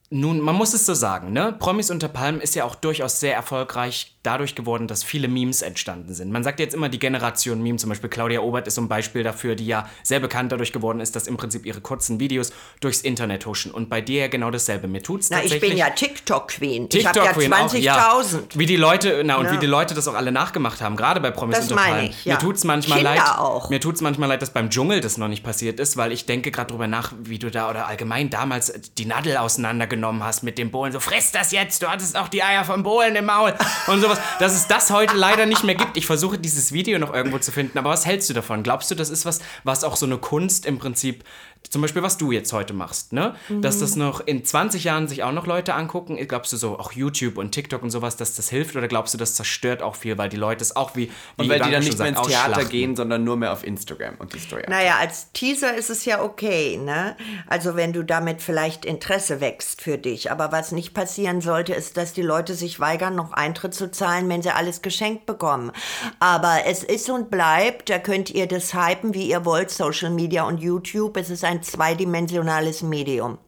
nun, man muss es so sagen, ne? Promis unter Palmen ist ja auch durchaus sehr erfolgreich dadurch geworden, dass viele Memes entstanden sind. Man sagt jetzt immer die Generation Meme, zum Beispiel Claudia Obert ist so ein Beispiel dafür, die ja sehr bekannt dadurch geworden ist, dass im Prinzip ihre kurzen Videos durchs Internet huschen. Und bei dir ja genau dasselbe. Mir tut's na, ich bin ja TikTok-Queen. TikTok ich habe ja 20.000. Ja. Wie die Leute, na, und ja. wie die Leute das auch alle nachgemacht haben, gerade bei Promis das Palmen. Ich, ja. Mir tut's manchmal Kinder leid. Auch. Mir tut's manchmal leid, dass beim Dschungel das noch nicht passiert ist, weil ich denke gerade drüber nach, wie du da oder allgemein damals die Nadel auseinandergenommen hast mit dem Bohlen. So, friss das jetzt, du hattest auch die Eier vom Bohlen im Maul und sowas. Dass es das heute leider nicht mehr gibt. Ich versuche dieses Video noch irgendwo zu finden, aber was hältst du davon? Glaubst du, das ist was, was auch so eine Kunst im Prinzip zum Beispiel, was du jetzt heute machst, ne? Mhm. Dass das noch in 20 Jahren sich auch noch Leute angucken. Glaubst du so, auch YouTube und TikTok und sowas, dass das hilft? Oder glaubst du, das zerstört auch viel, weil die Leute es auch wie. wie und weil die dann nicht mehr ins Theater gehen, sondern nur mehr auf Instagram und die Story. Naja, als Teaser ist es ja okay, ne? Also, wenn du damit vielleicht Interesse wächst für dich. Aber was nicht passieren sollte, ist, dass die Leute sich weigern, noch Eintritt zu zahlen, wenn sie alles geschenkt bekommen. Aber es ist und bleibt, da könnt ihr das hypen, wie ihr wollt, Social Media und YouTube. Es ist ein zweidimensionales Medium.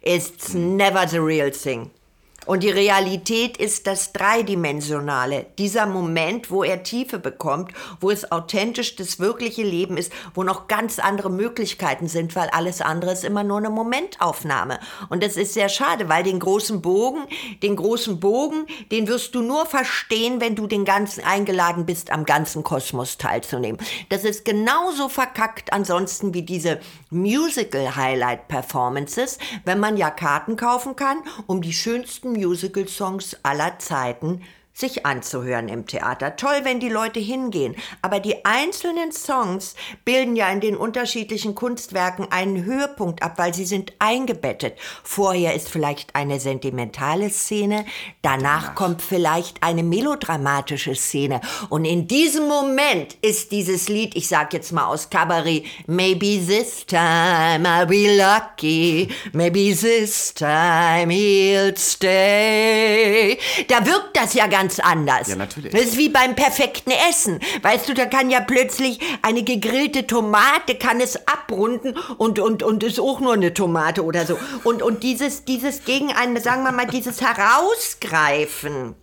It's never the real thing. Und die Realität ist das Dreidimensionale. Dieser Moment, wo er Tiefe bekommt, wo es authentisch das wirkliche Leben ist, wo noch ganz andere Möglichkeiten sind, weil alles andere ist immer nur eine Momentaufnahme. Und das ist sehr schade, weil den großen Bogen, den großen Bogen, den wirst du nur verstehen, wenn du den ganzen eingeladen bist, am ganzen Kosmos teilzunehmen. Das ist genauso verkackt ansonsten wie diese Musical-Highlight-Performances, wenn man ja Karten kaufen kann, um die schönsten Musical-Songs aller Zeiten sich anzuhören im Theater. Toll, wenn die Leute hingehen. Aber die einzelnen Songs bilden ja in den unterschiedlichen Kunstwerken einen Höhepunkt ab, weil sie sind eingebettet. Vorher ist vielleicht eine sentimentale Szene, danach kommt vielleicht eine melodramatische Szene. Und in diesem Moment ist dieses Lied, ich sag jetzt mal aus Cabaret, Maybe this time I'll be lucky, maybe this time he'll stay. Da wirkt das ja ganz anders. Ja, natürlich. Das ist wie beim perfekten Essen. Weißt du, da kann ja plötzlich eine gegrillte Tomate kann es abrunden und, und, und ist auch nur eine Tomate oder so. Und, und dieses, dieses gegen einen, sagen wir mal, dieses Herausgreifen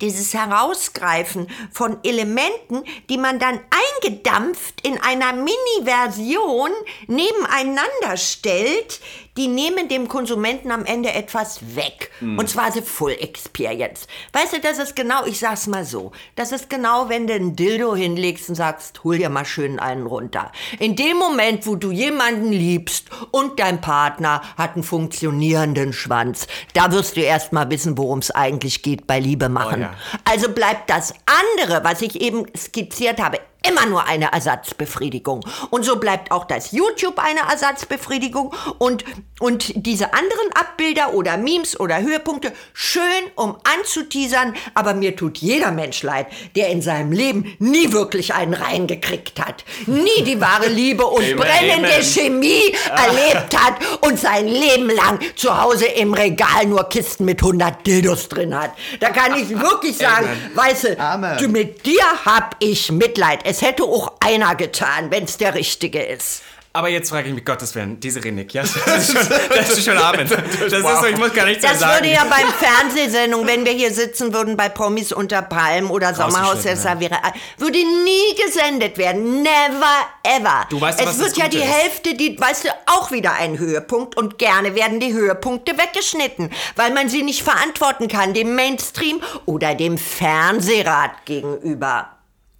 dieses Herausgreifen von Elementen, die man dann eingedampft in einer Mini-Version nebeneinander stellt, die nehmen dem Konsumenten am Ende etwas weg. Und zwar the full experience. Weißt du, das ist genau, ich sag's mal so, das ist genau, wenn du ein Dildo hinlegst und sagst, hol dir mal schön einen runter. In dem Moment, wo du jemanden liebst und dein Partner hat einen funktionierenden Schwanz, da wirst du erst mal wissen, worum es eigentlich geht bei Liebe machen. ja. Also bleibt das andere, was ich eben skizziert habe, immer nur eine Ersatzbefriedigung. Und so bleibt auch das YouTube eine Ersatzbefriedigung und, und diese anderen Abbilder oder Memes oder Höhepunkte schön, um anzuteasern, aber mir tut jeder Mensch leid, der in seinem Leben nie wirklich einen reingekriegt hat, nie die wahre Liebe und Amen, brennende. Chemie erlebt hat und sein Leben lang zu Hause im Regal nur Kisten mit 100 Dildos drin hat. Da kann ich wirklich sagen, weißt du, mit dir hab ich Mitleid. Es hätte auch einer getan, wenn's der Richtige ist. Aber jetzt frage ich mich, Gottes Willen, diese Renik, ja, das ist schon, das ist schon Abend. Das ist so, ich muss gar nichts mehr Das sagen. würde ja beim Fernsehsendung, wenn wir hier sitzen würden bei Promis unter Palmen oder Sommerhaus der Savira, würde nie gesendet werden. Never ever. Du weißt, es was wird das ja die ist. Hälfte, die, weißt du, auch wieder ein Höhepunkt und gerne werden die Höhepunkte weggeschnitten, weil man sie nicht verantworten kann, dem Mainstream oder dem Fernsehrat gegenüber.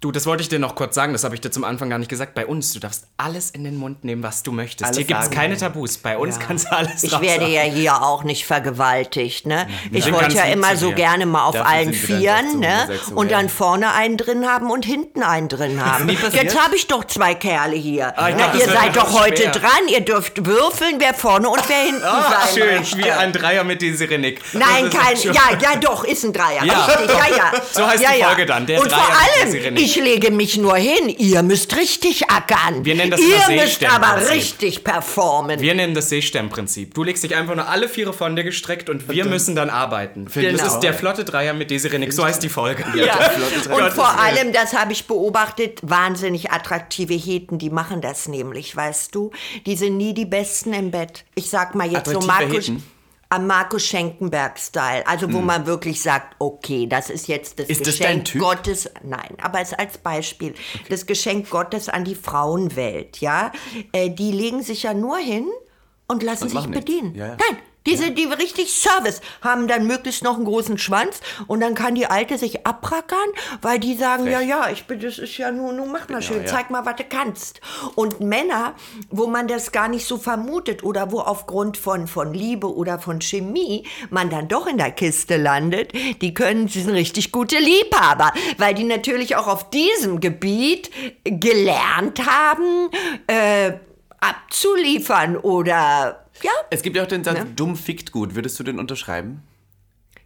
Du, das wollte ich dir noch kurz sagen, das habe ich dir zum Anfang gar nicht gesagt. Bei uns, du darfst alles in den Mund nehmen, was du möchtest. Alles Hier gibt es keine Tabus. Bei uns kannst du alles Ich werde ja hier auch nicht vergewaltigt, ne? Ich sind wollte ganz ja immer so gerne mal auf Dafür allen Vieren, ne? Und dann vorne einen drin haben und hinten einen drin haben. Jetzt habe ich doch zwei Kerle hier. Ah, ich Na, ihr seid doch heute schwer. dran. Ihr dürft würfeln, wer vorne und wer hinten Ah, sein schön, möchte. wie ein Dreier mit dieser Renik. Nein, kein, ja, ja, doch, ist ein Dreier. Ja. Richtig, ja, ja. So heißt ja, die ja. Folge dann, der Und Dreier vor mit allem, Nick. Ich lege mich nur hin. Ihr müsst richtig ackern. Wir nennen das Ihr müsst aber richtig performen. Wir nennen das Seesternprinzip. Du legst dich einfach nur alle Viere von dir gestreckt und wir müssen dann arbeiten. Genau. Das ist der flotte Dreier mit Desiree Nick. So heißt die Folge. Ja. Dreier. Und vor allem, das habe ich beobachtet, wahnsinnig attraktive Heten, die machen das nämlich, weißt du? Die sind nie die Besten im Bett. Ich sag mal jetzt so Attraktive Markus, Heten? Am Markus Schenkenberg-Style. Also wo man wirklich sagt, okay, das ist jetzt das Ist das Geschenk Typ? Gottes. Nein, aber es als Beispiel. Das Geschenk Gottes an die Frauenwelt, ja? Äh, die legen sich ja nur hin und lassen sich machen nichts. bedienen. Ja, ja. Nein, diese, die richtig Service haben dann möglichst noch einen großen Schwanz und dann kann die Alte sich abrackern, weil die sagen, ja, ja, ich bin, das ist ja nur, nur mach mal schön, ja. zeig mal, was du kannst. Und Männer, wo man das gar nicht so vermutet oder wo aufgrund von, von Liebe oder von Chemie man dann doch in der Kiste landet, die können, sie sind richtig gute Liebhaber, weil die natürlich auch auf diesem Gebiet gelernt haben, äh, abzuliefern oder, ja, Es gibt ja auch den Satz, dumm fickt gut. Würdest du den unterschreiben?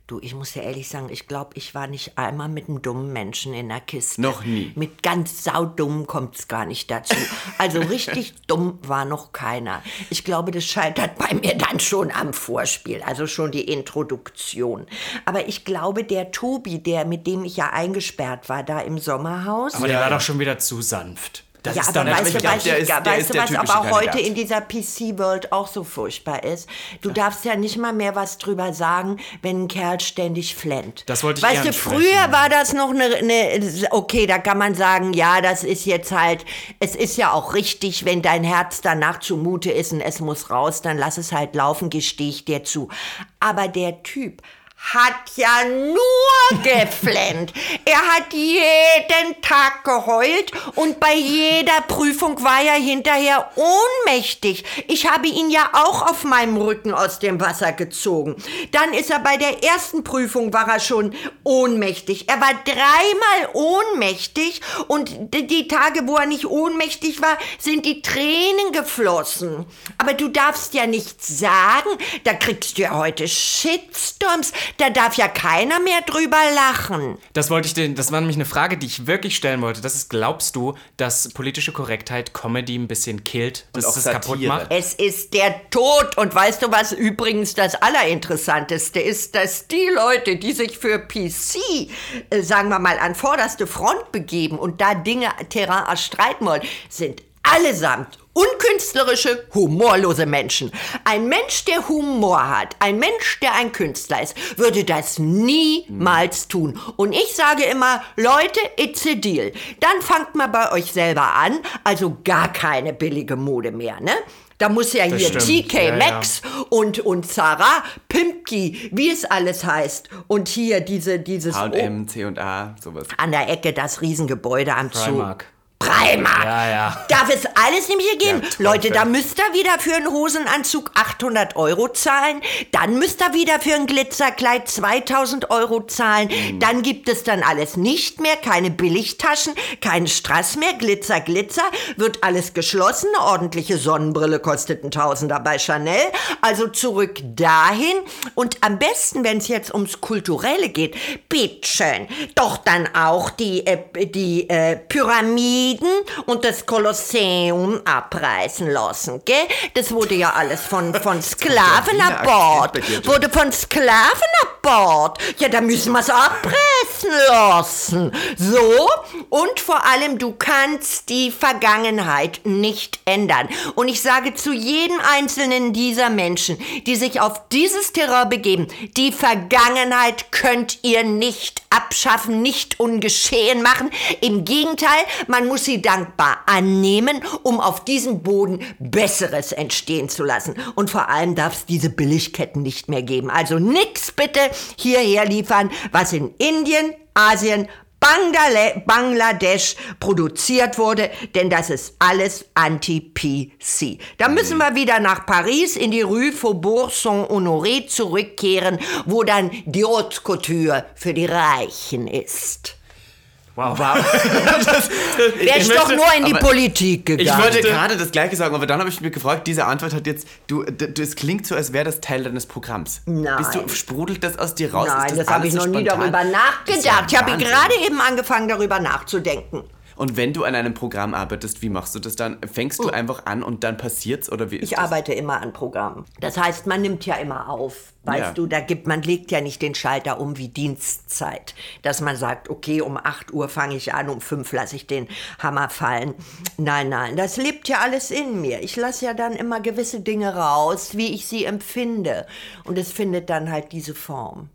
Du, ich muss dir ehrlich sagen, ich glaube, ich war nicht einmal mit einem dummen Menschen in der Kiste. Noch nie. Mit ganz saudumm kommt es gar nicht dazu. Also richtig dumm war noch keiner. Ich glaube, das scheitert bei mir dann schon am Vorspiel, also schon die Introduktion. Aber ich glaube, der Tobi, der mit dem ich ja eingesperrt war, da im Sommerhaus. Aber der war doch schon wieder zu sanft. Das ja, ist aber dann weißt du, glaub, weißt, der du- ist- der weißt ist du, was aber heute Kandidat. in dieser PC-World auch so furchtbar ist? Du darfst ja nicht mal mehr was drüber sagen, wenn ein Kerl ständig flennt. Das wollte ich Weißt du, früher war das noch eine, eine, okay, da kann man sagen, ja, das ist jetzt halt, es ist ja auch richtig, wenn dein Herz danach zumute ist und es muss raus, dann lass es halt laufen, gestehe ich dir zu. Aber der Typ hat ja nur geflennt. Er hat jeden Tag geheult und bei jeder Prüfung war er hinterher ohnmächtig. Ich habe ihn ja auch auf meinem Rücken aus dem Wasser gezogen. Dann ist er bei der ersten Prüfung war er schon ohnmächtig. Er war dreimal ohnmächtig und die Tage, wo er nicht ohnmächtig war, sind die Tränen geflossen. Aber du darfst ja nichts sagen. Da kriegst du ja heute Shitstorms. Da darf ja keiner mehr drüber lachen. Das wollte ich denn, das war nämlich eine Frage, die ich wirklich stellen wollte. Das ist, glaubst du, dass politische Korrektheit Comedy ein bisschen killt, dass auch es das kaputt macht? Es ist der Tod. Und weißt du, was übrigens das Allerinteressanteste ist, dass die Leute, die sich für PC, äh, sagen wir mal, an vorderste Front begeben und da Dinge, Terrain erstreiten wollen, sind allesamt unkünstlerische, humorlose Menschen. Ein Mensch, der Humor hat, ein Mensch, der ein Künstler ist, würde das niemals tun. Und ich sage immer, Leute, it's a deal. Dann fangt mal bei euch selber an, also gar keine billige Mode mehr, ne? Da muss ja hier stimmt. TK Ja, ja. Maxx und, und Sarah Pimpki, wie es alles heißt. Und hier diese, dieses H&M, C&A, sowas. an der Ecke das Riesengebäude am Zug. Primark. Ja, ja. Darf es alles nicht mehr geben? Ja, Leute, da müsst ihr wieder für einen Hosenanzug 800 Euro zahlen. Dann müsst ihr wieder für ein Glitzerkleid 2000 Euro zahlen. Mhm. Dann gibt es dann alles nicht mehr. Keine Billigtaschen, kein Strass mehr. Glitzer, Glitzer. Wird alles geschlossen. Eine ordentliche Sonnenbrille kostet ein Tausender bei Chanel. Also zurück dahin. Und am besten, wenn es jetzt ums Kulturelle geht, bitteschön, doch dann auch die, äh, die äh, Pyramiden und das Kolosseum abreißen lassen, gell? Das wurde ja alles von, von Sklaven dir, Wurde von Sklaven Bord. Ja, da müssen wir es abreißen lassen. So, und vor allem, du kannst die Vergangenheit nicht ändern. Und ich sage zu jedem einzelnen dieser Menschen, die sich auf dieses Terrain begeben, die Vergangenheit könnt ihr nicht abschaffen, nicht ungeschehen machen. Im Gegenteil, man muss sie dankbar annehmen, um auf diesem Boden Besseres entstehen zu lassen. Und vor allem darf es diese Billigketten nicht mehr geben. Also nix bitte hierher liefern, was in Indien, Asien, Bangale Bangladesch produziert wurde, denn das ist alles anti-PC. Da müssen wir wieder nach Paris in die Rue Faubourg Saint-Honoré zurückkehren, wo dann die Haute Couture für die Reichen ist. Wow. Wäre ich, möchte- doch nur in die Politik gegangen. Ich wollte gerade das Gleiche sagen, aber dann habe ich mir gefragt, diese Antwort hat jetzt, du, du es klingt so, als wäre das Teil deines Programms. Nein. Bist du, sprudelt das aus dir raus? Nein, Ist das, habe ich noch so nie darüber Das nachgedacht. Ich habe gerade eben angefangen, darüber nachzudenken. Und wenn du an einem Programm arbeitest, wie machst du das dann? Fängst du einfach an und dann passiert's oder wie ist Oh. Ich das? arbeite immer an Programmen. Das heißt, man nimmt ja immer auf. Weißt Ja. du, da gibt, man legt ja nicht den Schalter um wie Dienstzeit. Dass man sagt, okay, um 8 Uhr fange ich an, um 5 lasse ich den Hammer fallen. Nein, nein, das lebt ja alles in mir. Ich lasse ja dann immer gewisse Dinge raus, wie ich sie empfinde. Und es findet dann halt diese Form.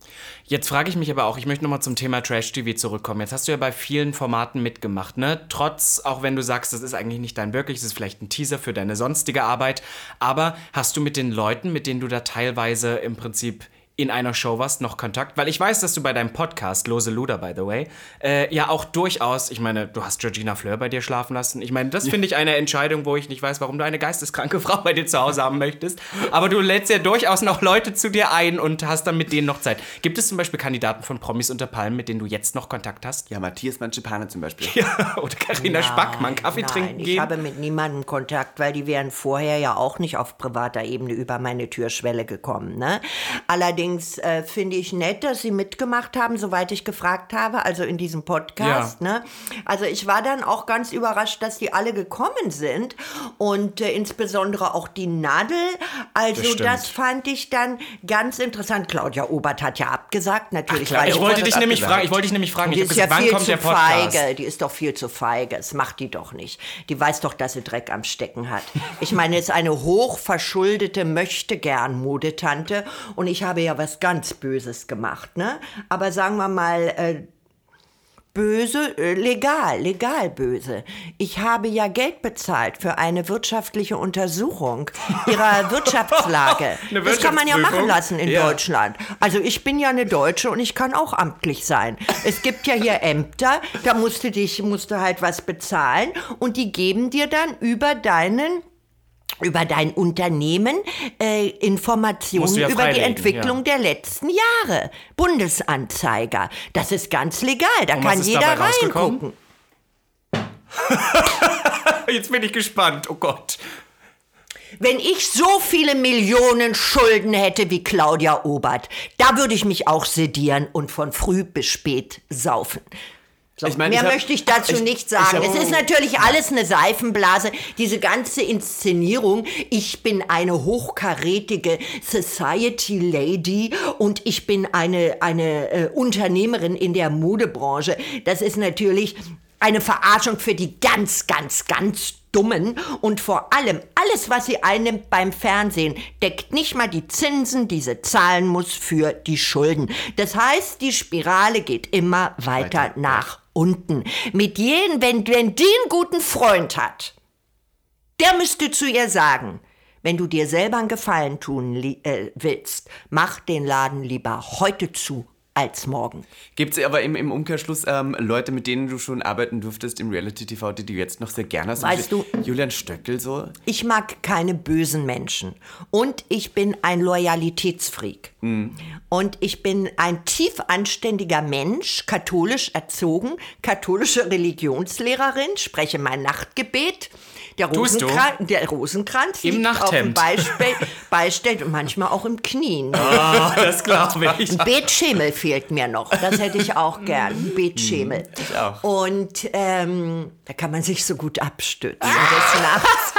Jetzt frage ich mich aber auch, ich möchte nochmal zum Thema Trash-TV zurückkommen. Jetzt hast du ja bei vielen Formaten mitgemacht, ne? Trotz, auch wenn du sagst, das ist eigentlich nicht dein wirkliches, das ist vielleicht ein Teaser für deine sonstige Arbeit. Aber hast du mit den Leuten, mit denen du da teilweise im Prinzip Prinzip in einer Show warst, noch Kontakt? Weil ich weiß, dass du bei deinem Podcast, Lose Luder, by the way, äh, ja auch durchaus, ich meine, du hast Georgina Fleur bei dir schlafen lassen. Ich meine, das finde ich eine Entscheidung, wo ich nicht weiß, warum du eine geisteskranke Frau bei dir zu Hause haben möchtest. Aber du lädst ja durchaus noch Leute zu dir ein und hast dann mit denen noch Zeit. Gibt es zum Beispiel Kandidaten von Promis unter Palmen, mit denen du jetzt noch Kontakt hast? Ja, Matthias Manschipane zum Beispiel. Ja, oder Carina Spack, mal einen Kaffee Nein, trinken ich gehen? habe mit niemandem Kontakt, weil die wären vorher ja auch nicht auf privater Ebene über meine Türschwelle gekommen. Ne? Allerdings übrigens, äh, finde ich nett, dass Sie mitgemacht haben, soweit ich gefragt habe, also in diesem Podcast. Ne? Also ich war dann auch ganz überrascht, dass die alle gekommen sind und äh, insbesondere auch die Nadel. Also Das das, fand ich dann ganz interessant. Claudia Obert hat ja abgesagt, natürlich. Weil ich die wollte dich das nämlich abgesagt. fragen, ich wollte dich nämlich fragen, die ist ja gesagt, wann viel kommt zu der Podcast? feige. Die ist doch viel zu feige. Das macht die doch nicht. Die weiß doch, dass sie Dreck am Stecken hat. Ich meine, ist eine hochverschuldete Möchtegern-Modetante und ich habe ja was ganz Böses gemacht, ne? Aber sagen wir mal, äh, Böse, äh, legal, legal böse. Ich habe ja Geld bezahlt für eine wirtschaftliche Untersuchung ihrer Wirtschaftslage. Das kann man ja machen lassen in Ja. Deutschland. Also ich bin ja eine Deutsche und ich kann auch amtlich sein. Es gibt ja hier Ämter, da musst du dich, musst du halt was bezahlen und die geben dir dann über deinen über dein Unternehmen äh, Informationen ja über die Entwicklung ja. der letzten Jahre. Bundesanzeiger. Das ist ganz legal. Da Und kann jeder reingucken. Jetzt bin ich gespannt, oh Gott. Wenn ich so viele Millionen Schulden hätte wie Claudia Obert, da würde ich mich auch sedieren und von früh bis spät saufen. So, Ich meine, mehr ich hab- möchte ich dazu ich- nicht ich sagen. hab- es ist natürlich alles eine Seifenblase. Diese ganze Inszenierung. Ich bin eine hochkarätige Society Lady und ich bin eine, eine äh, Unternehmerin in der Modebranche. Das ist natürlich eine Verarschung für die ganz, ganz, ganz Dummen und vor allem alles, was sie einnimmt beim Fernsehen, deckt nicht mal die Zinsen, die sie zahlen muss für die Schulden. Das heißt, die Spirale geht immer weiter, nach unten. Mit jedem, wenn, wenn die einen guten Freund hat, der müsste zu ihr sagen, wenn du dir selber einen Gefallen tun äh, willst, mach den Laden lieber heute zu als morgen. Gibt es aber im, im Umkehrschluss ähm, Leute, mit denen du schon arbeiten durftest im Reality-TV, die du jetzt noch sehr gerne hast? Weißt Zum Beispiel Julian Stöckel so? Ich mag keine bösen Menschen. Und ich bin ein Loyalitätsfreak. Und ich bin ein tief anständiger Mensch, katholisch erzogen, katholische Religionslehrerin, spreche mein Nachtgebet. Der? Rosenkranz, der Rosenkranz Im liegt Nachthemd. auf dem Beispe Beistellt und manchmal auch im Knien. Ah, das glaube ich. Ein Beetschemel fehlt mir noch. Das hätte ich auch gern. Ein Beetschemel. Ich auch. Und ähm, da kann man sich so gut abstützen des Nachts.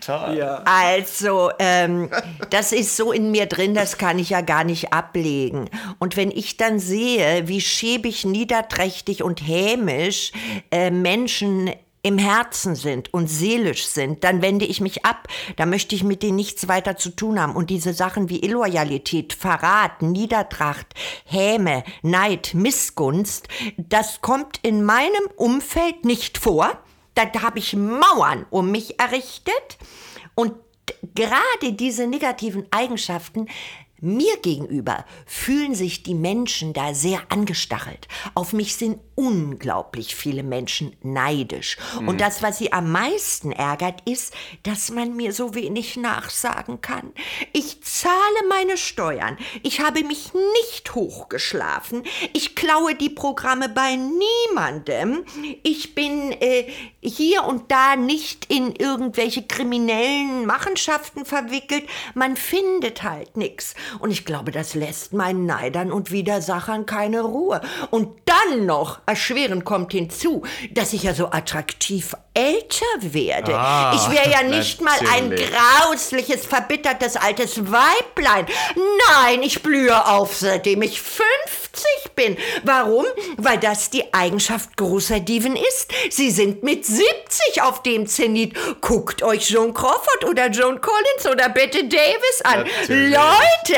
Toll. Also, ähm, das ist so in mir drin, das kann ich ja gar nicht ablegen. Und wenn ich dann sehe, wie schäbig, niederträchtig und hämisch äh, Menschen im Herzen sind und seelisch sind, dann wende ich mich ab. Da möchte ich mit denen nichts weiter zu tun haben. Und diese Sachen wie Illoyalität, Verrat, Niedertracht, Häme, Neid, Missgunst, das kommt in meinem Umfeld nicht vor. Da habe ich Mauern um mich errichtet. Und gerade diese negativen Eigenschaften mir gegenüber fühlen sich die Menschen da sehr angestachelt. Auf mich sind unglaublich viele Menschen neidisch. Und das, was sie am meisten ärgert, ist, dass man mir so wenig nachsagen kann. Ich zahle meine Steuern. Ich habe mich nicht hochgeschlafen. Ich klaue die Programme bei niemandem. Ich bin äh, hier und da nicht in irgendwelche kriminellen Machenschaften verwickelt. Man findet halt nichts. Und ich glaube, das lässt meinen Neidern und Widersachern keine Ruhe. Und dann noch, erschwerend kommt hinzu, dass ich ja so attraktiv älter werde. Ah, ich wäre ja nicht mal ein grausliches, verbittertes altes Weiblein. Nein, ich blühe auf, seitdem ich 50 bin. Warum? Weil das die Eigenschaft großer Diven ist. Sie sind mit 70 auf dem Zenit. Guckt euch Joan Crawford oder Joan Collins oder Bette Davis an. Natürlich. Leute,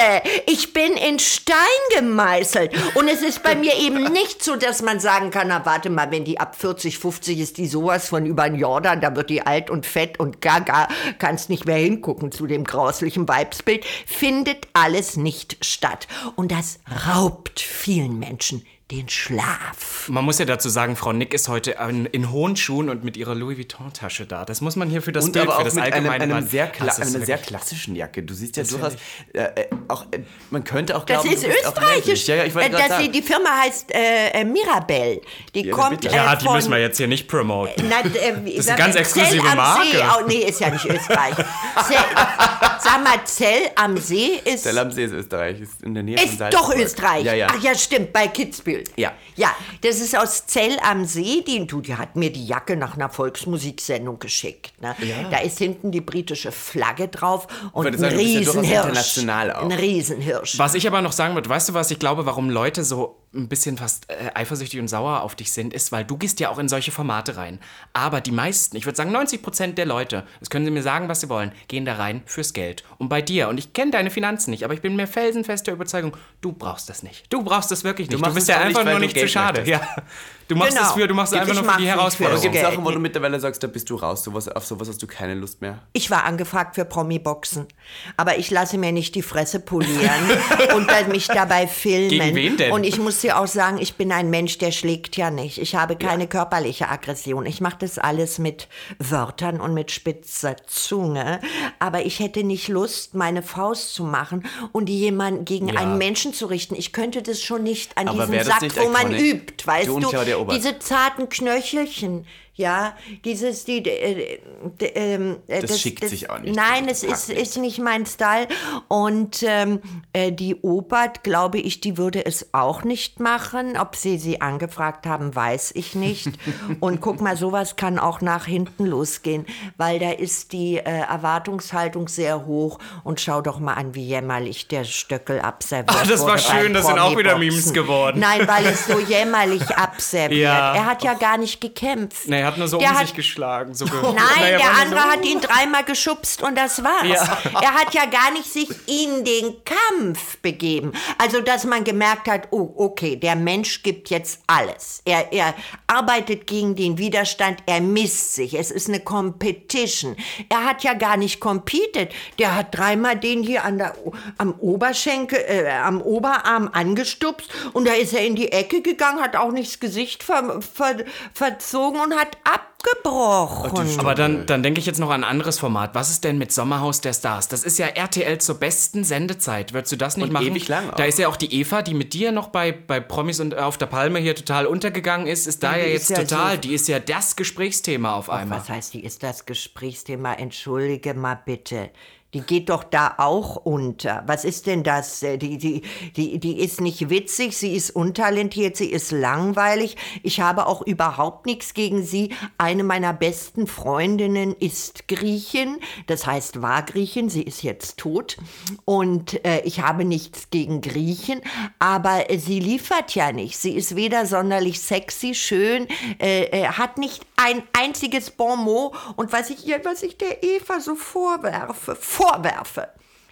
ich bin in Stein gemeißelt. Und es ist bei mir eben nicht so, dass man sagen kann, na warte mal, wenn die ab 40, 50 ist, die sowas von über den Jordan, da wird die alt und fett und gaga, kannst nicht mehr hingucken zu dem grauslichen Weibsbild, findet alles nicht statt. Und das raubt vielen Menschen den Schlaf. Man muss ja dazu sagen, Frau Nick ist heute in, in hohen Schuhen und mit ihrer Louis Vuitton-Tasche da. Das muss man hier für das Und Bild, aber für auch das mit einem, allgemeine einem, Mal- sehr, kla Das ist einer sehr klassischen Jacke. Du siehst ja durchaus, äh, äh, auch, äh, man könnte auch Das glauben, ist bist auch österreichisch. Ja, ja, ich wollte Äh, dass sie, sagen. die Firma heißt äh, äh, Mirabelle. Die Ja, kommt äh, Ja, die von, müssen wir jetzt hier nicht promoten. Na, äh, Das ist eine ganz exklusive am See. Marke. Oh, nee, ist ja nicht Österreich. Zell, Sag mal, Zell am See ist. Zell am See ist Österreich, ist in der Nähe von Ist Salzburg. doch Österreich. Ja, ja. Ach ja, stimmt, bei Kitzbühel. Ja. Ja, das ist aus Zell am See. Die, du, die hat mir die Jacke nach einer Volksmusiksendung geschickt. Ne? Da ist hinten die britische Flagge drauf und ein sagen, bist ja Riesenhirsch. international auch. Ein Riesenhirsch. Was ich aber noch sagen würde, weißt du, was ich glaube, warum Leute so ein bisschen fast äh, eifersüchtig und sauer auf dich sind, ist, weil du gehst ja auch in solche Formate rein. Aber die meisten, ich würde sagen 90 Prozent der Leute, das können sie mir sagen, was sie wollen, gehen da rein fürs Geld. Und bei dir, und ich kenne deine Finanzen nicht, aber ich bin mir felsenfest der Überzeugung, du brauchst das nicht. Du brauchst das wirklich nicht. Du, machst bist ja nicht, einfach nur du nicht zu schade. möchtest. Ja. Du machst Genau. es für, du machst es Ich einfach nur für die Herausforderung. Gibt es Geld. Sachen, wo du mittlerweile sagst, da bist du raus, sowas, auf sowas hast du keine Lust mehr? Ich war angefragt für Promi-Boxen, aber ich lasse mir nicht die Fresse polieren und mich dabei filmen. Gegen wen denn? Und ich muss dir auch sagen, ich bin ein Mensch, der schlägt ja nicht. Ich habe keine körperliche Aggression. Ich mache das alles mit Wörtern und mit spitzer Zunge. Aber ich hätte nicht Lust, meine Faust zu machen und die jemanden gegen Ja. einen Menschen zu richten. Ich könnte das schon nicht an Aber diesem das Sack, wo man übt, weißt Du du? Claudia Obert. Diese zarten Knöchelchen. Ja, dieses, die, äh, ähm, äh, Das schickt sich auch nicht. Nein, Das es ist, nicht. ist nicht mein Style. Und ähm, äh, die Obert, glaube ich, die würde es auch nicht machen. Ob sie sie angefragt haben, weiß ich nicht. Und guck mal, sowas kann auch nach hinten losgehen, weil da ist die äh, Erwartungshaltung sehr hoch. Und schau doch mal an, wie jämmerlich der Stöckel abserviert Ah, das war schön, das sind auch wieder. Memes geworden. Nein, weil es so jämmerlich abserviert. Ja. Er hat ja gar nicht gekämpft. Nee, er hat nur so Der um hat- sich geschlagen. So ge- Nein, Naja, der andere so- hat ihn dreimal geschubst und das war's. Ja. Er hat ja gar nicht sich in den Kampf begeben. Also, dass man gemerkt hat, oh, okay, der Mensch gibt jetzt alles. Er, er arbeitet gegen den Widerstand, er misst sich. Es ist eine Competition. Er hat ja gar nicht competed. Der hat dreimal den hier an der, am Oberschenkel, äh, am Oberarm angestupst und da ist er in die Ecke gegangen, hat auch nicht das Gesicht ver, ver, verzogen und hat abgebrochen. Aber dann, dann denke ich jetzt noch an ein anderes Format. Was ist denn mit Sommerhaus der Stars? Das ist ja RTL zur besten Sendezeit. Würdest du das nicht Und machen? ewig lang auch. Da ist ja auch die Eva, die mit dir noch bei, bei Promis und auf der Palme hier total untergegangen ist, ist da Ja, ja, die jetzt ja total. so- Die ist ja das Gesprächsthema auf einmal. Was heißt, die ist das Gesprächsthema? Entschuldige mal bitte. Die geht doch da auch unter. Was ist denn das? Äh, Die, die, die, die ist nicht witzig, sie ist untalentiert, sie ist langweilig. Ich habe auch überhaupt nichts gegen sie. Eine meiner besten Freundinnen ist Griechin, das heißt war Griechin, sie ist jetzt tot. Und äh, ich habe nichts gegen Griechen, aber sie liefert ja nicht. Sie ist weder sonderlich sexy, schön, äh, äh, hat nicht ein einziges Bon mot. Und was ich was ich der Eva so vorwerfe, vorwerfe,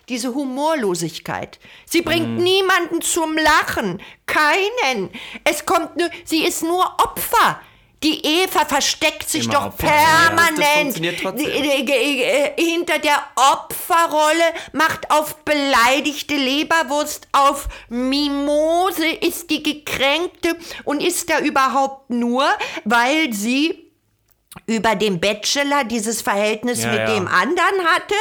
diese Humorlosigkeit. Sie bringt niemanden zum Lachen. Keinen. Es kommt nur, sie ist nur Opfer. Die Eva versteckt sich Immer doch Opfer. Ja, permanent die- äh, hinter der Opferrolle, macht auf beleidigte Leberwurst, auf Mimose, ist die gekränkte und ist da überhaupt nur, weil sie über dem Bachelor dieses Verhältnis Ja, mit ja. dem anderen hatte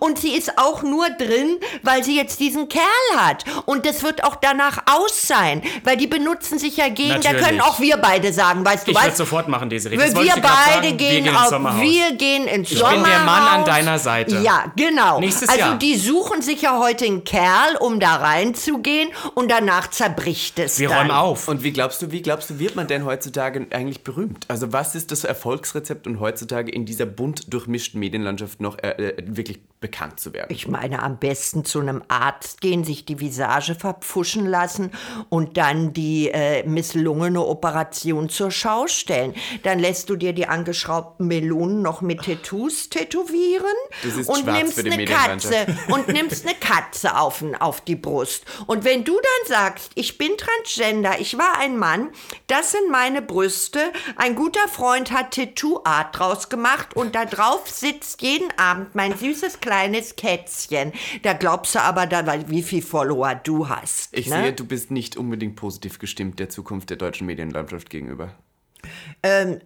und sie ist auch nur drin, weil sie jetzt diesen Kerl hat und das wird auch danach aus sein, weil die benutzen sich ja gegen, da Natürlich. können auch wir beide sagen, weißt du, Ich würde sofort machen, Desiree. wir, Das wir ich beide sagen. gehen, wir gehen ins auf, Sommerhaus. wir gehen ins Ich Sommerhaus. bin der Mann an deiner Seite. Ja, genau. Nächstes also Jahr. die suchen sich ja heute einen Kerl, um da reinzugehen und danach zerbricht es wir dann. räumen auf. Und wie glaubst du, wie glaubst du, wird man denn heutzutage eigentlich berühmt? Also was ist das Erfolgsrezept und heutzutage in dieser bunt durchmischten Medienlandschaft noch äh, äh, wirklich bekannt zu werden? Ich meine, am besten zu einem Arzt gehen, sich die Visage verpfuschen lassen und dann die äh, misslungene Operation zur Schau stellen. Dann lässt du dir die angeschraubten Melonen noch mit Tattoos tätowieren und schwarz nimmst eine. Katze und nimmst eine Katze auf, auf die Brust. Und wenn du dann sagst, ich bin Transgender, ich war ein Mann, das sind meine Brüste, ein guter Freund hat Tattoo Art draus gemacht und da drauf sitzt jeden Abend mein süßes kleines Kätzchen. Da glaubst du aber, da, wie viel Follower du hast. Ich ne? sehe, du bist nicht unbedingt positiv gestimmt der Zukunft der deutschen Medienlandschaft gegenüber. Ähm,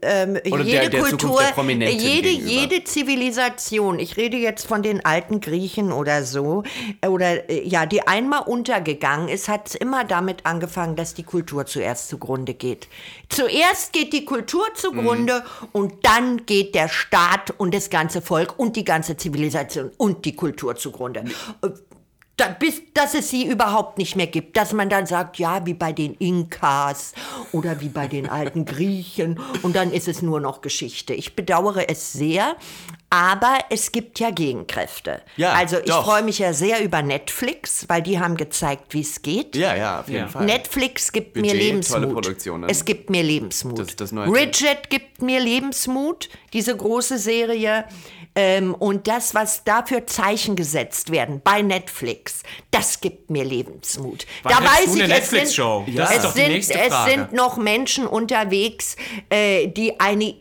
Oder jede der- der Kultur, jede, gegenüber. jede Zivilisation, ich rede jetzt von den alten Griechen oder so, äh, oder äh, ja, die einmal untergegangen ist, hat es immer damit angefangen, dass die Kultur zuerst zugrunde geht. Zuerst geht die Kultur zugrunde und dann geht der Staat und das ganze Volk und die ganze Zivilisation und die Kultur zugrunde. Äh, da, bis, dass es sie überhaupt nicht mehr gibt. Dass man dann sagt, ja, wie bei den Inkas oder wie bei den alten Griechen und dann ist es nur noch Geschichte. Ich bedauere es sehr, aber es gibt ja Gegenkräfte. Ja, also ich freue mich ja sehr über Netflix, weil die haben gezeigt, wie es geht. Ja, ja, auf jeden Ja. Fall. Netflix gibt Budget, mir Lebensmut. Produktionen. Es gibt mir Lebensmut. Das das Neue. Bridget gibt mir Lebensmut, diese große Serie. Ähm, und das, was da für Zeichen gesetzt werden bei Netflix, das gibt mir Lebensmut. Wann da weiß du ich, eine es sind, Netflix-Show? Das es sind, es sind noch Menschen unterwegs, äh, die eine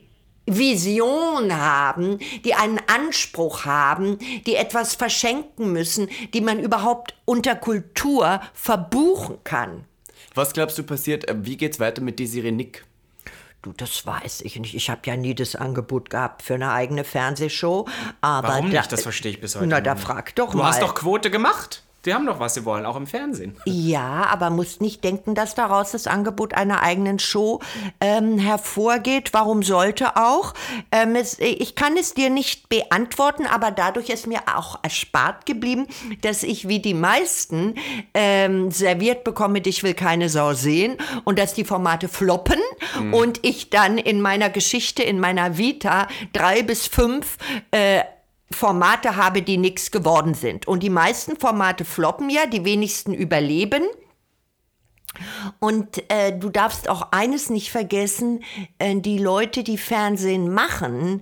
Vision haben, die einen Anspruch haben, die etwas verschenken müssen, die man überhaupt unter Kultur verbuchen kann. Was glaubst du passiert? äh, Wie geht's weiter mit Desiree Nick? Du, das weiß ich nicht. Ich habe ja nie das Angebot gehabt für eine eigene Fernsehshow. Aber Warum da, nicht? Das verstehe ich bis heute Na, da frag doch Du mal. hast doch Quote gemacht. Die haben doch, was sie wollen, auch im Fernsehen. Ja, aber musst nicht denken, dass daraus das Angebot einer eigenen Show ähm, hervorgeht. Warum sollte auch? Ähm, es, ich kann es dir nicht beantworten, aber dadurch ist mir auch erspart geblieben, dass ich wie die meisten ähm, serviert bekomme, ich will keine Sau sehen und dass die Formate floppen und ich dann in meiner Geschichte, in meiner Vita drei bis fünf äh, Formate habe, die nichts geworden sind. Und die meisten Formate floppen ja, die wenigsten überleben. Und äh, du darfst auch eines nicht vergessen, äh, die Leute, die Fernsehen machen,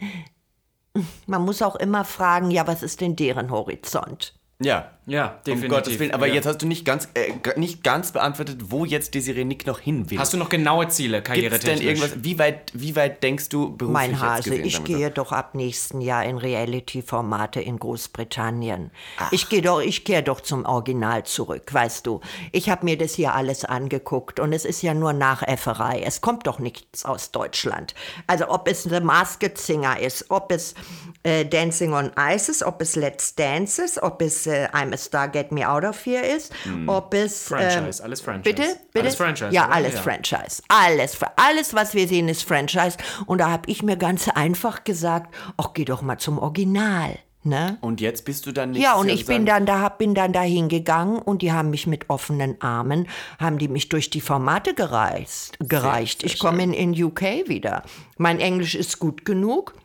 man muss auch immer fragen, ja, was ist denn deren Horizont? Ja. Ja, Um definitiv. Gottes Willen. Aber ja. jetzt hast du nicht ganz, äh, nicht ganz beantwortet, wo jetzt Desiree Nick noch hin will. Hast du noch genaue Ziele, Gibt's denn karrieretechnisch? irgendwas? Wie weit, wie weit denkst du beruflich Mein jetzt Hase, gesehen, ich gehe doch ab nächsten Jahr in Reality-Formate in Großbritannien. Ich gehe doch, ich kehre doch zum Original zurück, weißt du. Ich habe mir das hier alles angeguckt und es ist ja nur Nachäfferei. Es kommt doch nichts aus Deutschland. Also ob es The Masked Singer ist, ob es äh, Dancing on Ice ist, ob es Let's Dance ist, ob es äh, I'm a Star, Get Me Out of Here ist, ob es... Franchise, alles Franchise. Bitte? Bitte? Alles Franchise, Ja, alles Ja. Franchise. Alles, alles, was wir sehen, ist Franchise. Und da habe ich mir ganz einfach gesagt, ach, geh doch mal zum Original. Ne? Und jetzt bist du dann nicht Ja, und ich bin dann da, bin dann da hingegangen und die haben mich mit offenen Armen, haben die mich durch die Formate gereist, gereicht. ich komme in, in UK wieder. Mein Englisch ist gut genug.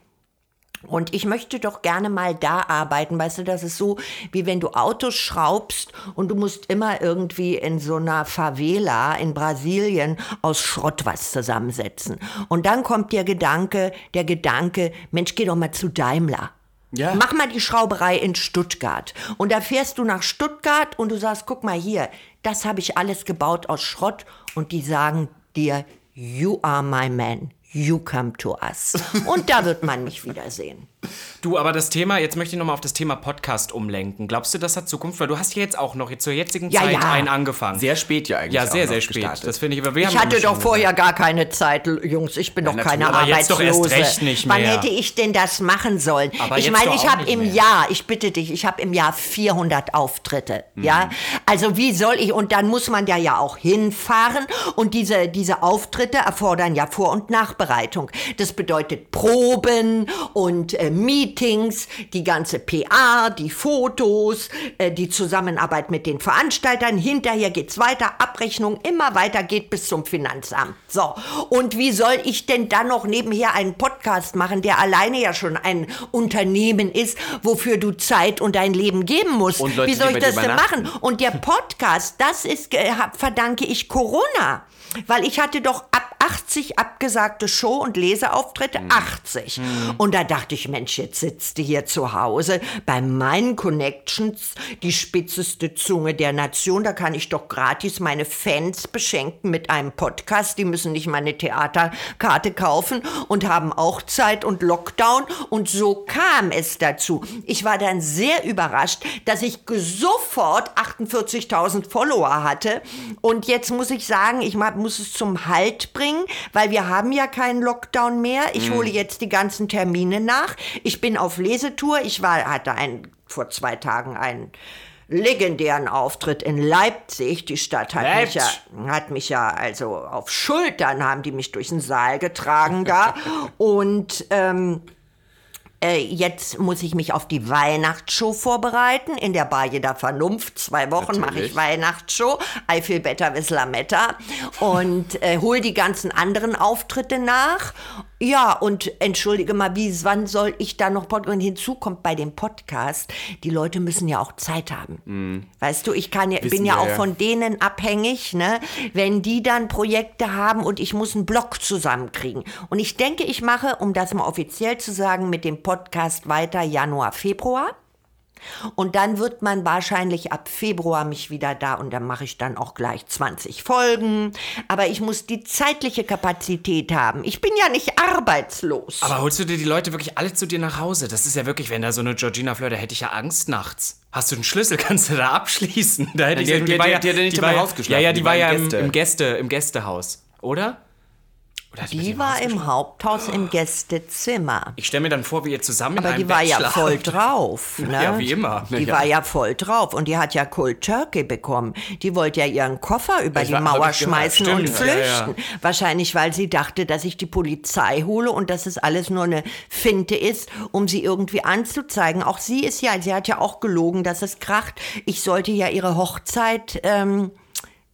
Und ich möchte doch gerne mal da arbeiten, weißt du, das ist so, wie wenn du Autos schraubst und du musst immer irgendwie in so einer Favela in Brasilien aus Schrott was zusammensetzen. Und dann kommt der Gedanke, der Gedanke, Mensch, geh doch mal zu Daimler. Ja. Mach mal die Schrauberei in Stuttgart. Und da fährst du nach Stuttgart und du sagst, guck mal hier, das habe ich alles gebaut aus Schrott. Und die sagen dir, you are my man. You come to us. Und da wird man mich wiedersehen. Du, aber das Thema, jetzt möchte ich nochmal auf das Thema Podcast umlenken. Glaubst du, das hat Zukunft? Weil du hast ja jetzt auch noch zur jetzigen Ja, Zeit ja. einen angefangen. Sehr spät ja eigentlich. ja, sehr, sehr spät. gestartet. Das finde ich, aber wir Ich hatte doch vorher gar keine Zeit, Jungs. Ich bin doch natürlich, keine aber jetzt doch Arbeitslose. erst recht nicht Wann mehr. hätte ich denn das machen sollen? Aber ich meine, doch ich habe im mehr. Jahr, ich bitte dich, ich habe im Jahr 400 Auftritte. Ja, also wie soll ich? Und dann muss man da ja auch hinfahren. Und diese diese Auftritte erfordern ja Vor- und Nachbereitung. Das bedeutet Proben und äh, Meetings, die ganze PA, die Fotos, äh, die Zusammenarbeit mit den Veranstaltern. Hinterher geht's weiter, Abrechnung immer weiter geht bis zum Finanzamt. So, und wie soll ich denn dann noch nebenher einen Podcast machen, der alleine ja schon ein Unternehmen ist, wofür du Zeit und dein Leben geben musst? Leute, wie soll ich das denn machen? Und der Podcast, das ist, äh, verdanke ich Corona. Weil ich hatte doch ab 80 abgesagte Show- und Leseauftritte, 80. Und da dachte ich, Mensch, jetzt sitzt du hier zu Hause bei meinen Connections, die spitzeste Zunge der Nation. Da kann ich doch gratis meine Fans beschenken mit einem Podcast. Die müssen nicht mal eine Theaterkarte kaufen und haben auch Zeit und Lockdown. Und so kam es dazu. Ich war dann sehr überrascht, dass ich sofort 48.000 Follower hatte. Und jetzt muss ich sagen, ich ma- muss es zum Halt bringen, weil wir haben ja keinen Lockdown mehr. Ich hole jetzt die ganzen Termine nach. Ich bin auf Lesetour. Ich war, hatte ein, vor zwei Tagen einen legendären Auftritt in Leipzig. Die Stadt hat mich, ja, Leipzig. hat mich ja, also auf Schultern haben die mich durch den Saal getragen da. Und ähm, äh, jetzt muss ich mich auf die Weihnachtsshow vorbereiten in der Bar jeder Vernunft. Zwei Wochen mache ich. Weihnachtsshow. I feel better with Lametta. Und äh, hol die ganzen anderen Auftritte nach. Ja, und entschuldige mal, wie, wann soll ich da noch Podcast? Und hinzu kommt bei dem Podcast, die Leute müssen ja auch Zeit haben. Weißt du, ich kann ja, bin ja wir, auch ja. von denen abhängig, ne? Wenn die dann Projekte haben und ich muss einen Blog zusammenkriegen. Und ich denke, ich mache, um das mal offiziell zu sagen, mit dem Podcast weiter Januar, Februar. Und dann wird man wahrscheinlich ab Februar mich wieder da und dann mache ich dann auch gleich 20 Folgen. Aber ich muss die zeitliche Kapazität haben. Ich bin ja nicht arbeitslos. Aber holst du dir die Leute wirklich alle zu dir nach Hause? Das ist ja wirklich, wenn da so eine Georgina Fleur, da hätte ich ja Angst nachts. Hast du einen Schlüssel, kannst du da abschließen? Da hätte ich die- die, die- war die- ja, die hat ja nicht die im war ja- Haus geschlafen, Ja, ja, die, die war war ja im im, Gäste. im Gäste, im Gästehaus, oder? Die, war im? Haupthaus im Gästezimmer. Ich stelle mir dann vor, wie ihr zusammen in Aber einem die war Bett ja schlaft. voll drauf. Ne? Ja, wie immer. Die Ja. war ja voll drauf und die hat ja Cold Turkey bekommen. Die wollte ja ihren Koffer über Ich die war- Mauer schmeißen und Stimmt, ja, flüchten. Wahrscheinlich, weil sie dachte, dass ich die Polizei hole und dass es alles nur eine Finte ist, um sie irgendwie anzuzeigen. Auch sie ist ja, sie hat ja auch gelogen, dass es kracht. Ich sollte ja ihre Hochzeit ähm,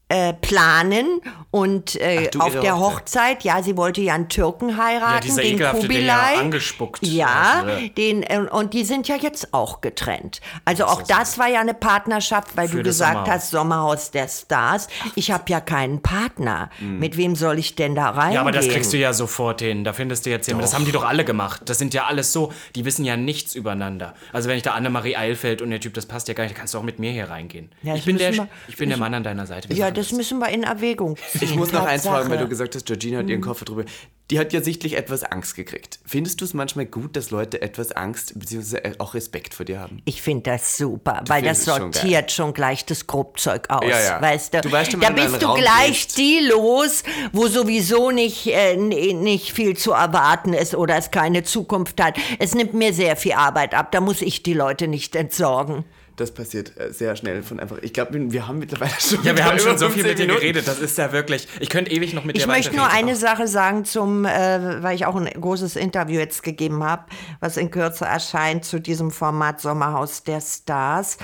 äh, planen und äh, Ach, du, auf der Hochzeit. Hochzeit, ja, sie wollte ja einen Türken heiraten, Ja, den den ja Kubilai. angespuckt Ja, hat, ja. den, äh, und die sind ja jetzt auch getrennt. Also auch das war ja eine Partnerschaft, weil du das gesagt Sommerhaus. hast, Sommerhaus der Stars. Ich habe ja keinen Partner. Mit wem soll ich denn da reingehen? Ja, aber das kriegst du ja sofort hin. Da findest du jetzt jemanden. Das haben die doch alle gemacht. Das sind ja alles so, die wissen ja nichts übereinander. Also wenn ich da Annemarie Eilfeld und der Typ, das passt ja gar nicht, dann kannst du auch mit mir hier reingehen. Ja, das ich bin, der, wir- ich bin der Mann an deiner Seite. Wir Ja, das müssen wir in Erwägung ziehen. Ich muss noch eins fragen, weil du gesagt hast, Georgina hat ihren Koffer drüber. Die hat ja sichtlich etwas Angst gekriegt. Findest du es manchmal gut, dass Leute etwas Angst bzw. auch Respekt vor dir haben? Ich finde das super, weil das es schon sortiert schon, gleich das Grobzeug aus, Ja, ja. weißt du. Du weißt schon, da du bist du Raum gleich gehst. die los, wo sowieso nicht, äh, nicht viel zu erwarten ist oder es keine Zukunft hat. Es nimmt mir sehr viel Arbeit ab, da muss ich die Leute nicht entsorgen. Das passiert äh, sehr schnell von einfach. Ich glaube, wir haben mittlerweile schon. Ja, wir haben schon so viel 15 mit dir Minuten. geredet. Das ist ja wirklich. Ich könnte ewig noch mit dir Ich möchte nur weiterreden. eine Sache sagen zum, äh, weil ich auch ein großes Interview jetzt gegeben habe, was in Kürze erscheint zu diesem Format Sommerhaus der Stars.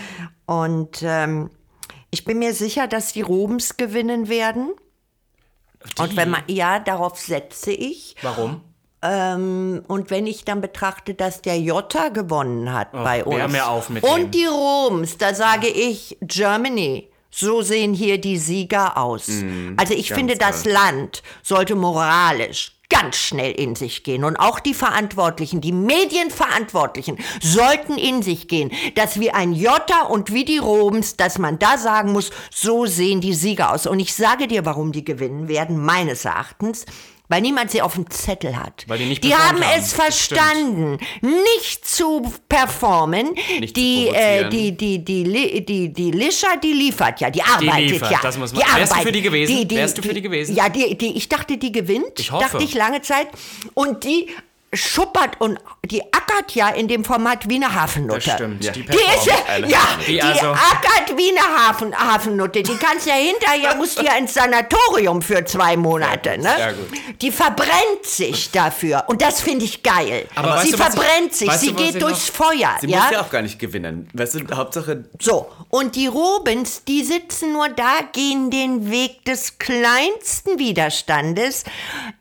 Und ähm, ich bin mir sicher, dass die Rubens gewinnen werden. Und wenn man, ja, darauf setze ich. Warum? Ähm, und wenn ich dann betrachte, dass der Jota gewonnen hat bei uns. mir auf mit dem. und die Rums, da sage ich Germany. So sehen hier die Sieger aus. also ich finde, das toll. Land sollte moralisch ganz schnell in sich gehen. Und auch die Verantwortlichen, die Medienverantwortlichen sollten in sich gehen, dass wie ein Jota und wie die Robens, dass man da sagen muss, so sehen die Sieger aus. Und ich sage dir, warum die gewinnen werden, meines Erachtens. Weil niemand sie auf dem Zettel hat. Weil die nicht die haben haben. es verstanden, nicht zu performen. Nicht zu die, äh, provozieren. die, die, die, Li- die, die Lischa, die liefert ja, die arbeitet liefert, ja. das muss man- die Wärst du arbeitet. für die gewesen? Wärst du für die gewesen? Ja, die, die, ich dachte, die gewinnt. Ich hoffe. Dachte ich lange Zeit. Und die schuppert und die ackert ja in dem Format wie eine Hafennutte. Das stimmt. Ja. Die Die ist ja, ja, die Die also- ackert wie eine Hafen, Hafennutte. Die kannst ja hinterher, musst ja ins Sanatorium für zwei Monate, ne? sehr gut. Die verbrennt sich dafür. Und das finde ich geil. Aber sie weißt du, was ich- verbrennt sich, weißt sie du, was geht durchs noch- Feuer, Sie ja? muss ja auch gar nicht gewinnen. Weißt du, Hauptsache, So, und die Robens, die sitzen nur da, gehen den Weg des kleinsten Widerstandes,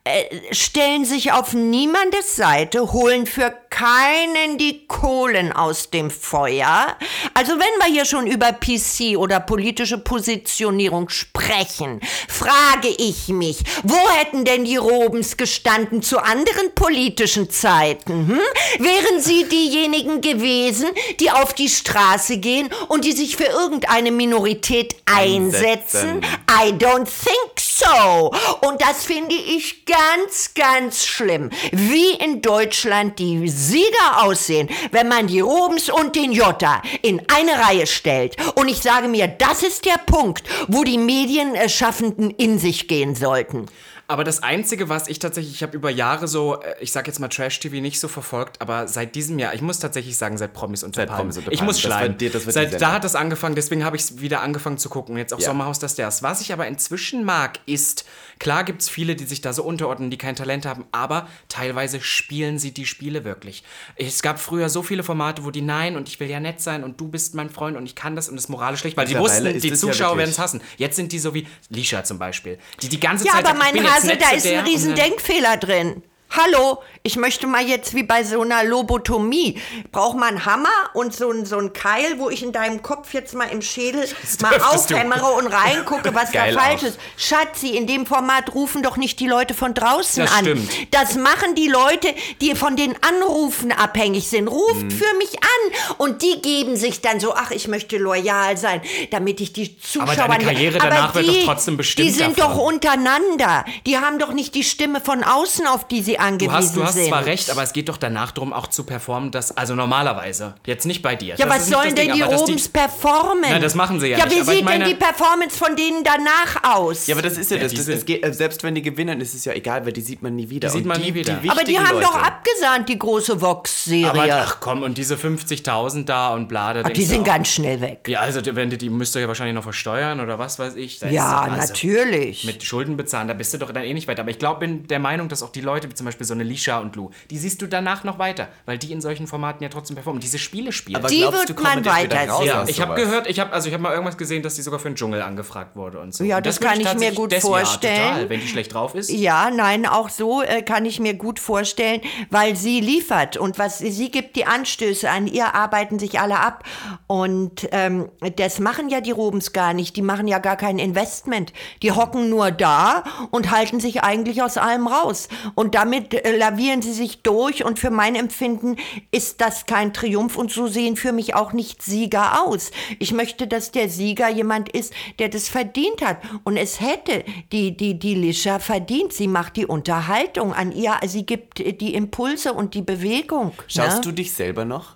äh, stellen sich auf niemandes Seite, holen für keinen die Kohlen aus dem Feuer. Also wenn wir hier schon über PC oder politische Positionierung sprechen, frage ich mich, wo hätten denn die Robens gestanden zu anderen politischen Zeiten? Hm? Wären sie diejenigen gewesen, die auf die Straße gehen und die sich für irgendeine Minorität einsetzen? Einsetzen. I don't think so. Und das finde ich ganz, ganz schlimm. Wie in Deutschland die Sieger aussehen, wenn man die Robens und den Jota in eine Reihe stellt. Und ich sage mir, das ist der Punkt, wo die Medienschaffenden in sich gehen sollten. Aber das Einzige, was ich tatsächlich, ich habe über Jahre so, äh, ich sag jetzt mal Trash-TV nicht so verfolgt, aber seit diesem Jahr, ich muss tatsächlich sagen, seit Promis unter Seit Palmen. Promis unter Ich muss Das schleimen. dir- das seit da hat das angefangen, deswegen habe ich es wieder angefangen zu gucken. Jetzt auch Ja. Sommerhaus der Stars. Was ich aber inzwischen mag, ist, klar gibt es viele, die sich da so unterordnen, die kein Talent haben, aber teilweise spielen sie die Spiele wirklich. Es gab früher so viele Formate, wo die Nein und ich will ja nett sein und du bist mein Freund und ich kann das und das ist moralisch schlecht, weil die wussten, die es ja Zuschauer werden es hassen. Jetzt sind die so wie Lisha zum Beispiel, die die ganze Ja, Zeit aber sagt, mein Hase, da ist ein riesen Denkfehler drin. Hallo, ich möchte mal jetzt wie bei so einer Lobotomie. Braucht man einen Hammer und so ein, so ein Keil, wo ich in deinem Kopf jetzt mal im Schädel mal aufhämmere und reingucke, was Geil da falsch auch. ist. Schatzi, in dem Format rufen doch nicht die Leute von draußen Das an. stimmt. Das machen die Leute, die von den Anrufen abhängig sind. Ruft Mhm. für mich an. Und die geben sich dann so, ach, ich möchte loyal sein, damit ich die Zuschauer... deine Karriere danach wird doch trotzdem bestimmt Die sind davon. doch untereinander. Die haben doch nicht die Stimme von außen, auf die sie angewiesen Du hast, du hast sind. zwar recht, aber es geht doch danach darum, auch zu performen, dass, also normalerweise, jetzt nicht bei dir. Ja, Das was ist sollen das Ding, denn die Robens performen? Na, das machen sie ja Ja, nicht, wie aber ich sieht denn meine- die Performance von denen danach aus? Ja, aber das ist ja, Ja, das. die das sind- geht, äh, selbst wenn die gewinnen, ist es ja egal, weil die sieht man nie wieder. Die sieht man nie wieder. Aber die haben doch Leute- abgesahnt, die große Vox-Serie. Aber ach komm, und diese 50.000 da und bla, da Ach, denkst die sind auch- ganz schnell weg. Ja, also wenn die, die müsst ihr ja wahrscheinlich noch versteuern oder was weiß ich. Da ist Ja, doch- also natürlich. Mit Schulden bezahlen, da bist du doch dann eh nicht weiter. Aber ich glaube, bin der Meinung, dass auch die Leute, wie zum Beispiel so eine Lisha und Lou, die siehst du danach noch weiter, weil die in solchen Formaten ja trotzdem performen, diese Spiele spielen. Aber Die glaubst wird man weiter raus sehen. ja, ich habe gehört, ich habe also ich habe mal irgendwas gesehen, dass die sogar für den Dschungel angefragt wurde und so. Ja, und das würde kann ich mir gut vorstellen. Ja, total, wenn die schlecht drauf ist. Ja, nein, auch so äh, kann ich mir gut vorstellen, weil sie liefert und was sie gibt die Anstöße an ihr arbeiten sich alle ab und ähm, das machen ja die Robens gar nicht. Die machen ja gar kein Investment. Die hocken nur da und halten sich eigentlich aus allem raus und damit lavieren sie sich durch und für mein Empfinden ist das kein Triumph und so sehen für mich auch nicht Sieger aus. Ich möchte, dass der Sieger jemand ist, der das verdient hat und es hätte die die die Lisha verdient. Sie macht die Unterhaltung an ihr, sie gibt äh, die Impulse und die Bewegung. Schaust ne? du dich selber noch?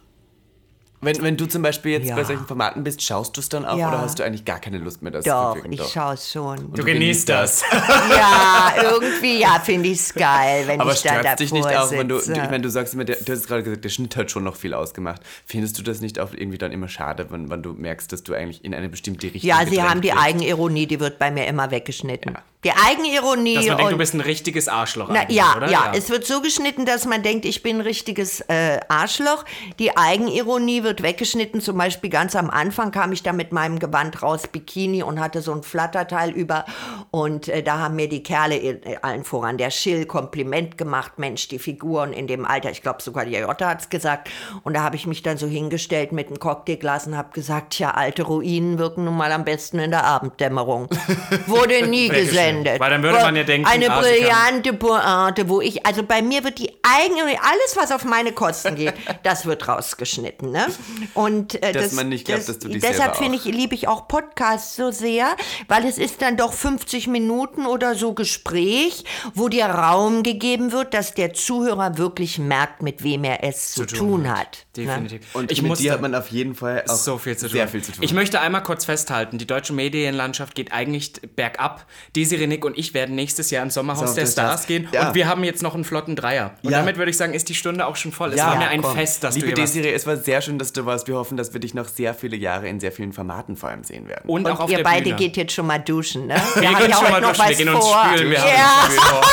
Wenn, wenn du zum Beispiel jetzt Ja. bei solchen Formaten bist, schaust du es dann auch Ja. oder hast du eigentlich gar keine Lust mehr, das Doch, zu gucken? ich schaue es schon. Du genießt das. ja, irgendwie, ja, finde ich es geil, wenn Aber ich da stört davor dich nicht auch, wenn du, du, ich meine, du sagst immer, der, du hast gerade gesagt, der Schnitt hat schon noch viel ausgemacht. Findest du das nicht auch irgendwie dann immer schade, wenn, wenn du merkst, dass du eigentlich in eine bestimmte Richtung ja, sie haben die wirst? Eigenironie, die wird bei mir immer weggeschnitten. Die Eigenironie Dass man denkt, du bist ein richtiges Arschloch. Na, ja, oder? ja, es wird so geschnitten, dass man denkt, ich bin ein richtiges äh, Arschloch. Die Eigenironie wird weggeschnitten. Zum Beispiel ganz am Anfang kam ich da mit meinem Gewand raus, Bikini und hatte so ein Flatterteil über. Und äh, da haben mir die Kerle, äh, allen voran der Schill, Kompliment gemacht. Mensch, die Figuren in dem Alter, ich glaube sogar die Jota hat's gesagt. Und da habe ich mich dann so hingestellt mit einem Cocktailglas und habe gesagt, tja, alte Ruinen wirken nun mal am besten in der Abenddämmerung. Wurde nie Weggeschnitten. Gesendet. Weil dann würde man ja denken, Eine ah, brillante Pointe, wo ich, also bei mir wird die eigene, alles was auf meine Kosten geht, das wird rausgeschnitten, ne? Und äh, Dass das, man nicht glaubt, das, dass du dich deshalb finde ich, liebe ich auch Podcasts so sehr, weil es ist dann doch 50 Minuten oder so Gespräch, wo dir Raum gegeben wird, dass der Zuhörer wirklich merkt, mit wem er es zu, tun hat. Ne? Definitiv. Und ich mit muss dir hat man auf jeden Fall auch so viel zu tun. sehr viel zu tun. Ich möchte einmal kurz festhalten, die deutsche Medienlandschaft geht eigentlich bergab. Desiree Nick und ich werden nächstes Jahr ins Sommerhaus Sommerhaus der Stars Stars. gehen Ja. und wir haben jetzt noch einen flotten Dreier. Und Ja. damit würde ich sagen, ist die Stunde auch schon voll. Es Ja, war mir ein komm. Fest, dass Liebe du hier warst. Desiree, es war sehr schön, dass du warst. Wir hoffen, dass wir dich noch sehr viele Jahre in sehr vielen Formaten vor allem sehen werden. Und, auch auf Ihr der beide Bühne. geht jetzt schon mal duschen, ne? wir haben gehen ja schon heute mal noch duschen, wir was gehen uns vor. spülen. Wir ja. haben uns.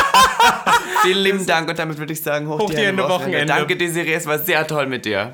Vielen lieben Dank und damit würde ich sagen, hoch, Hoch Wochenende. Wochenende. Danke Desiree, es war sehr toll mit dir.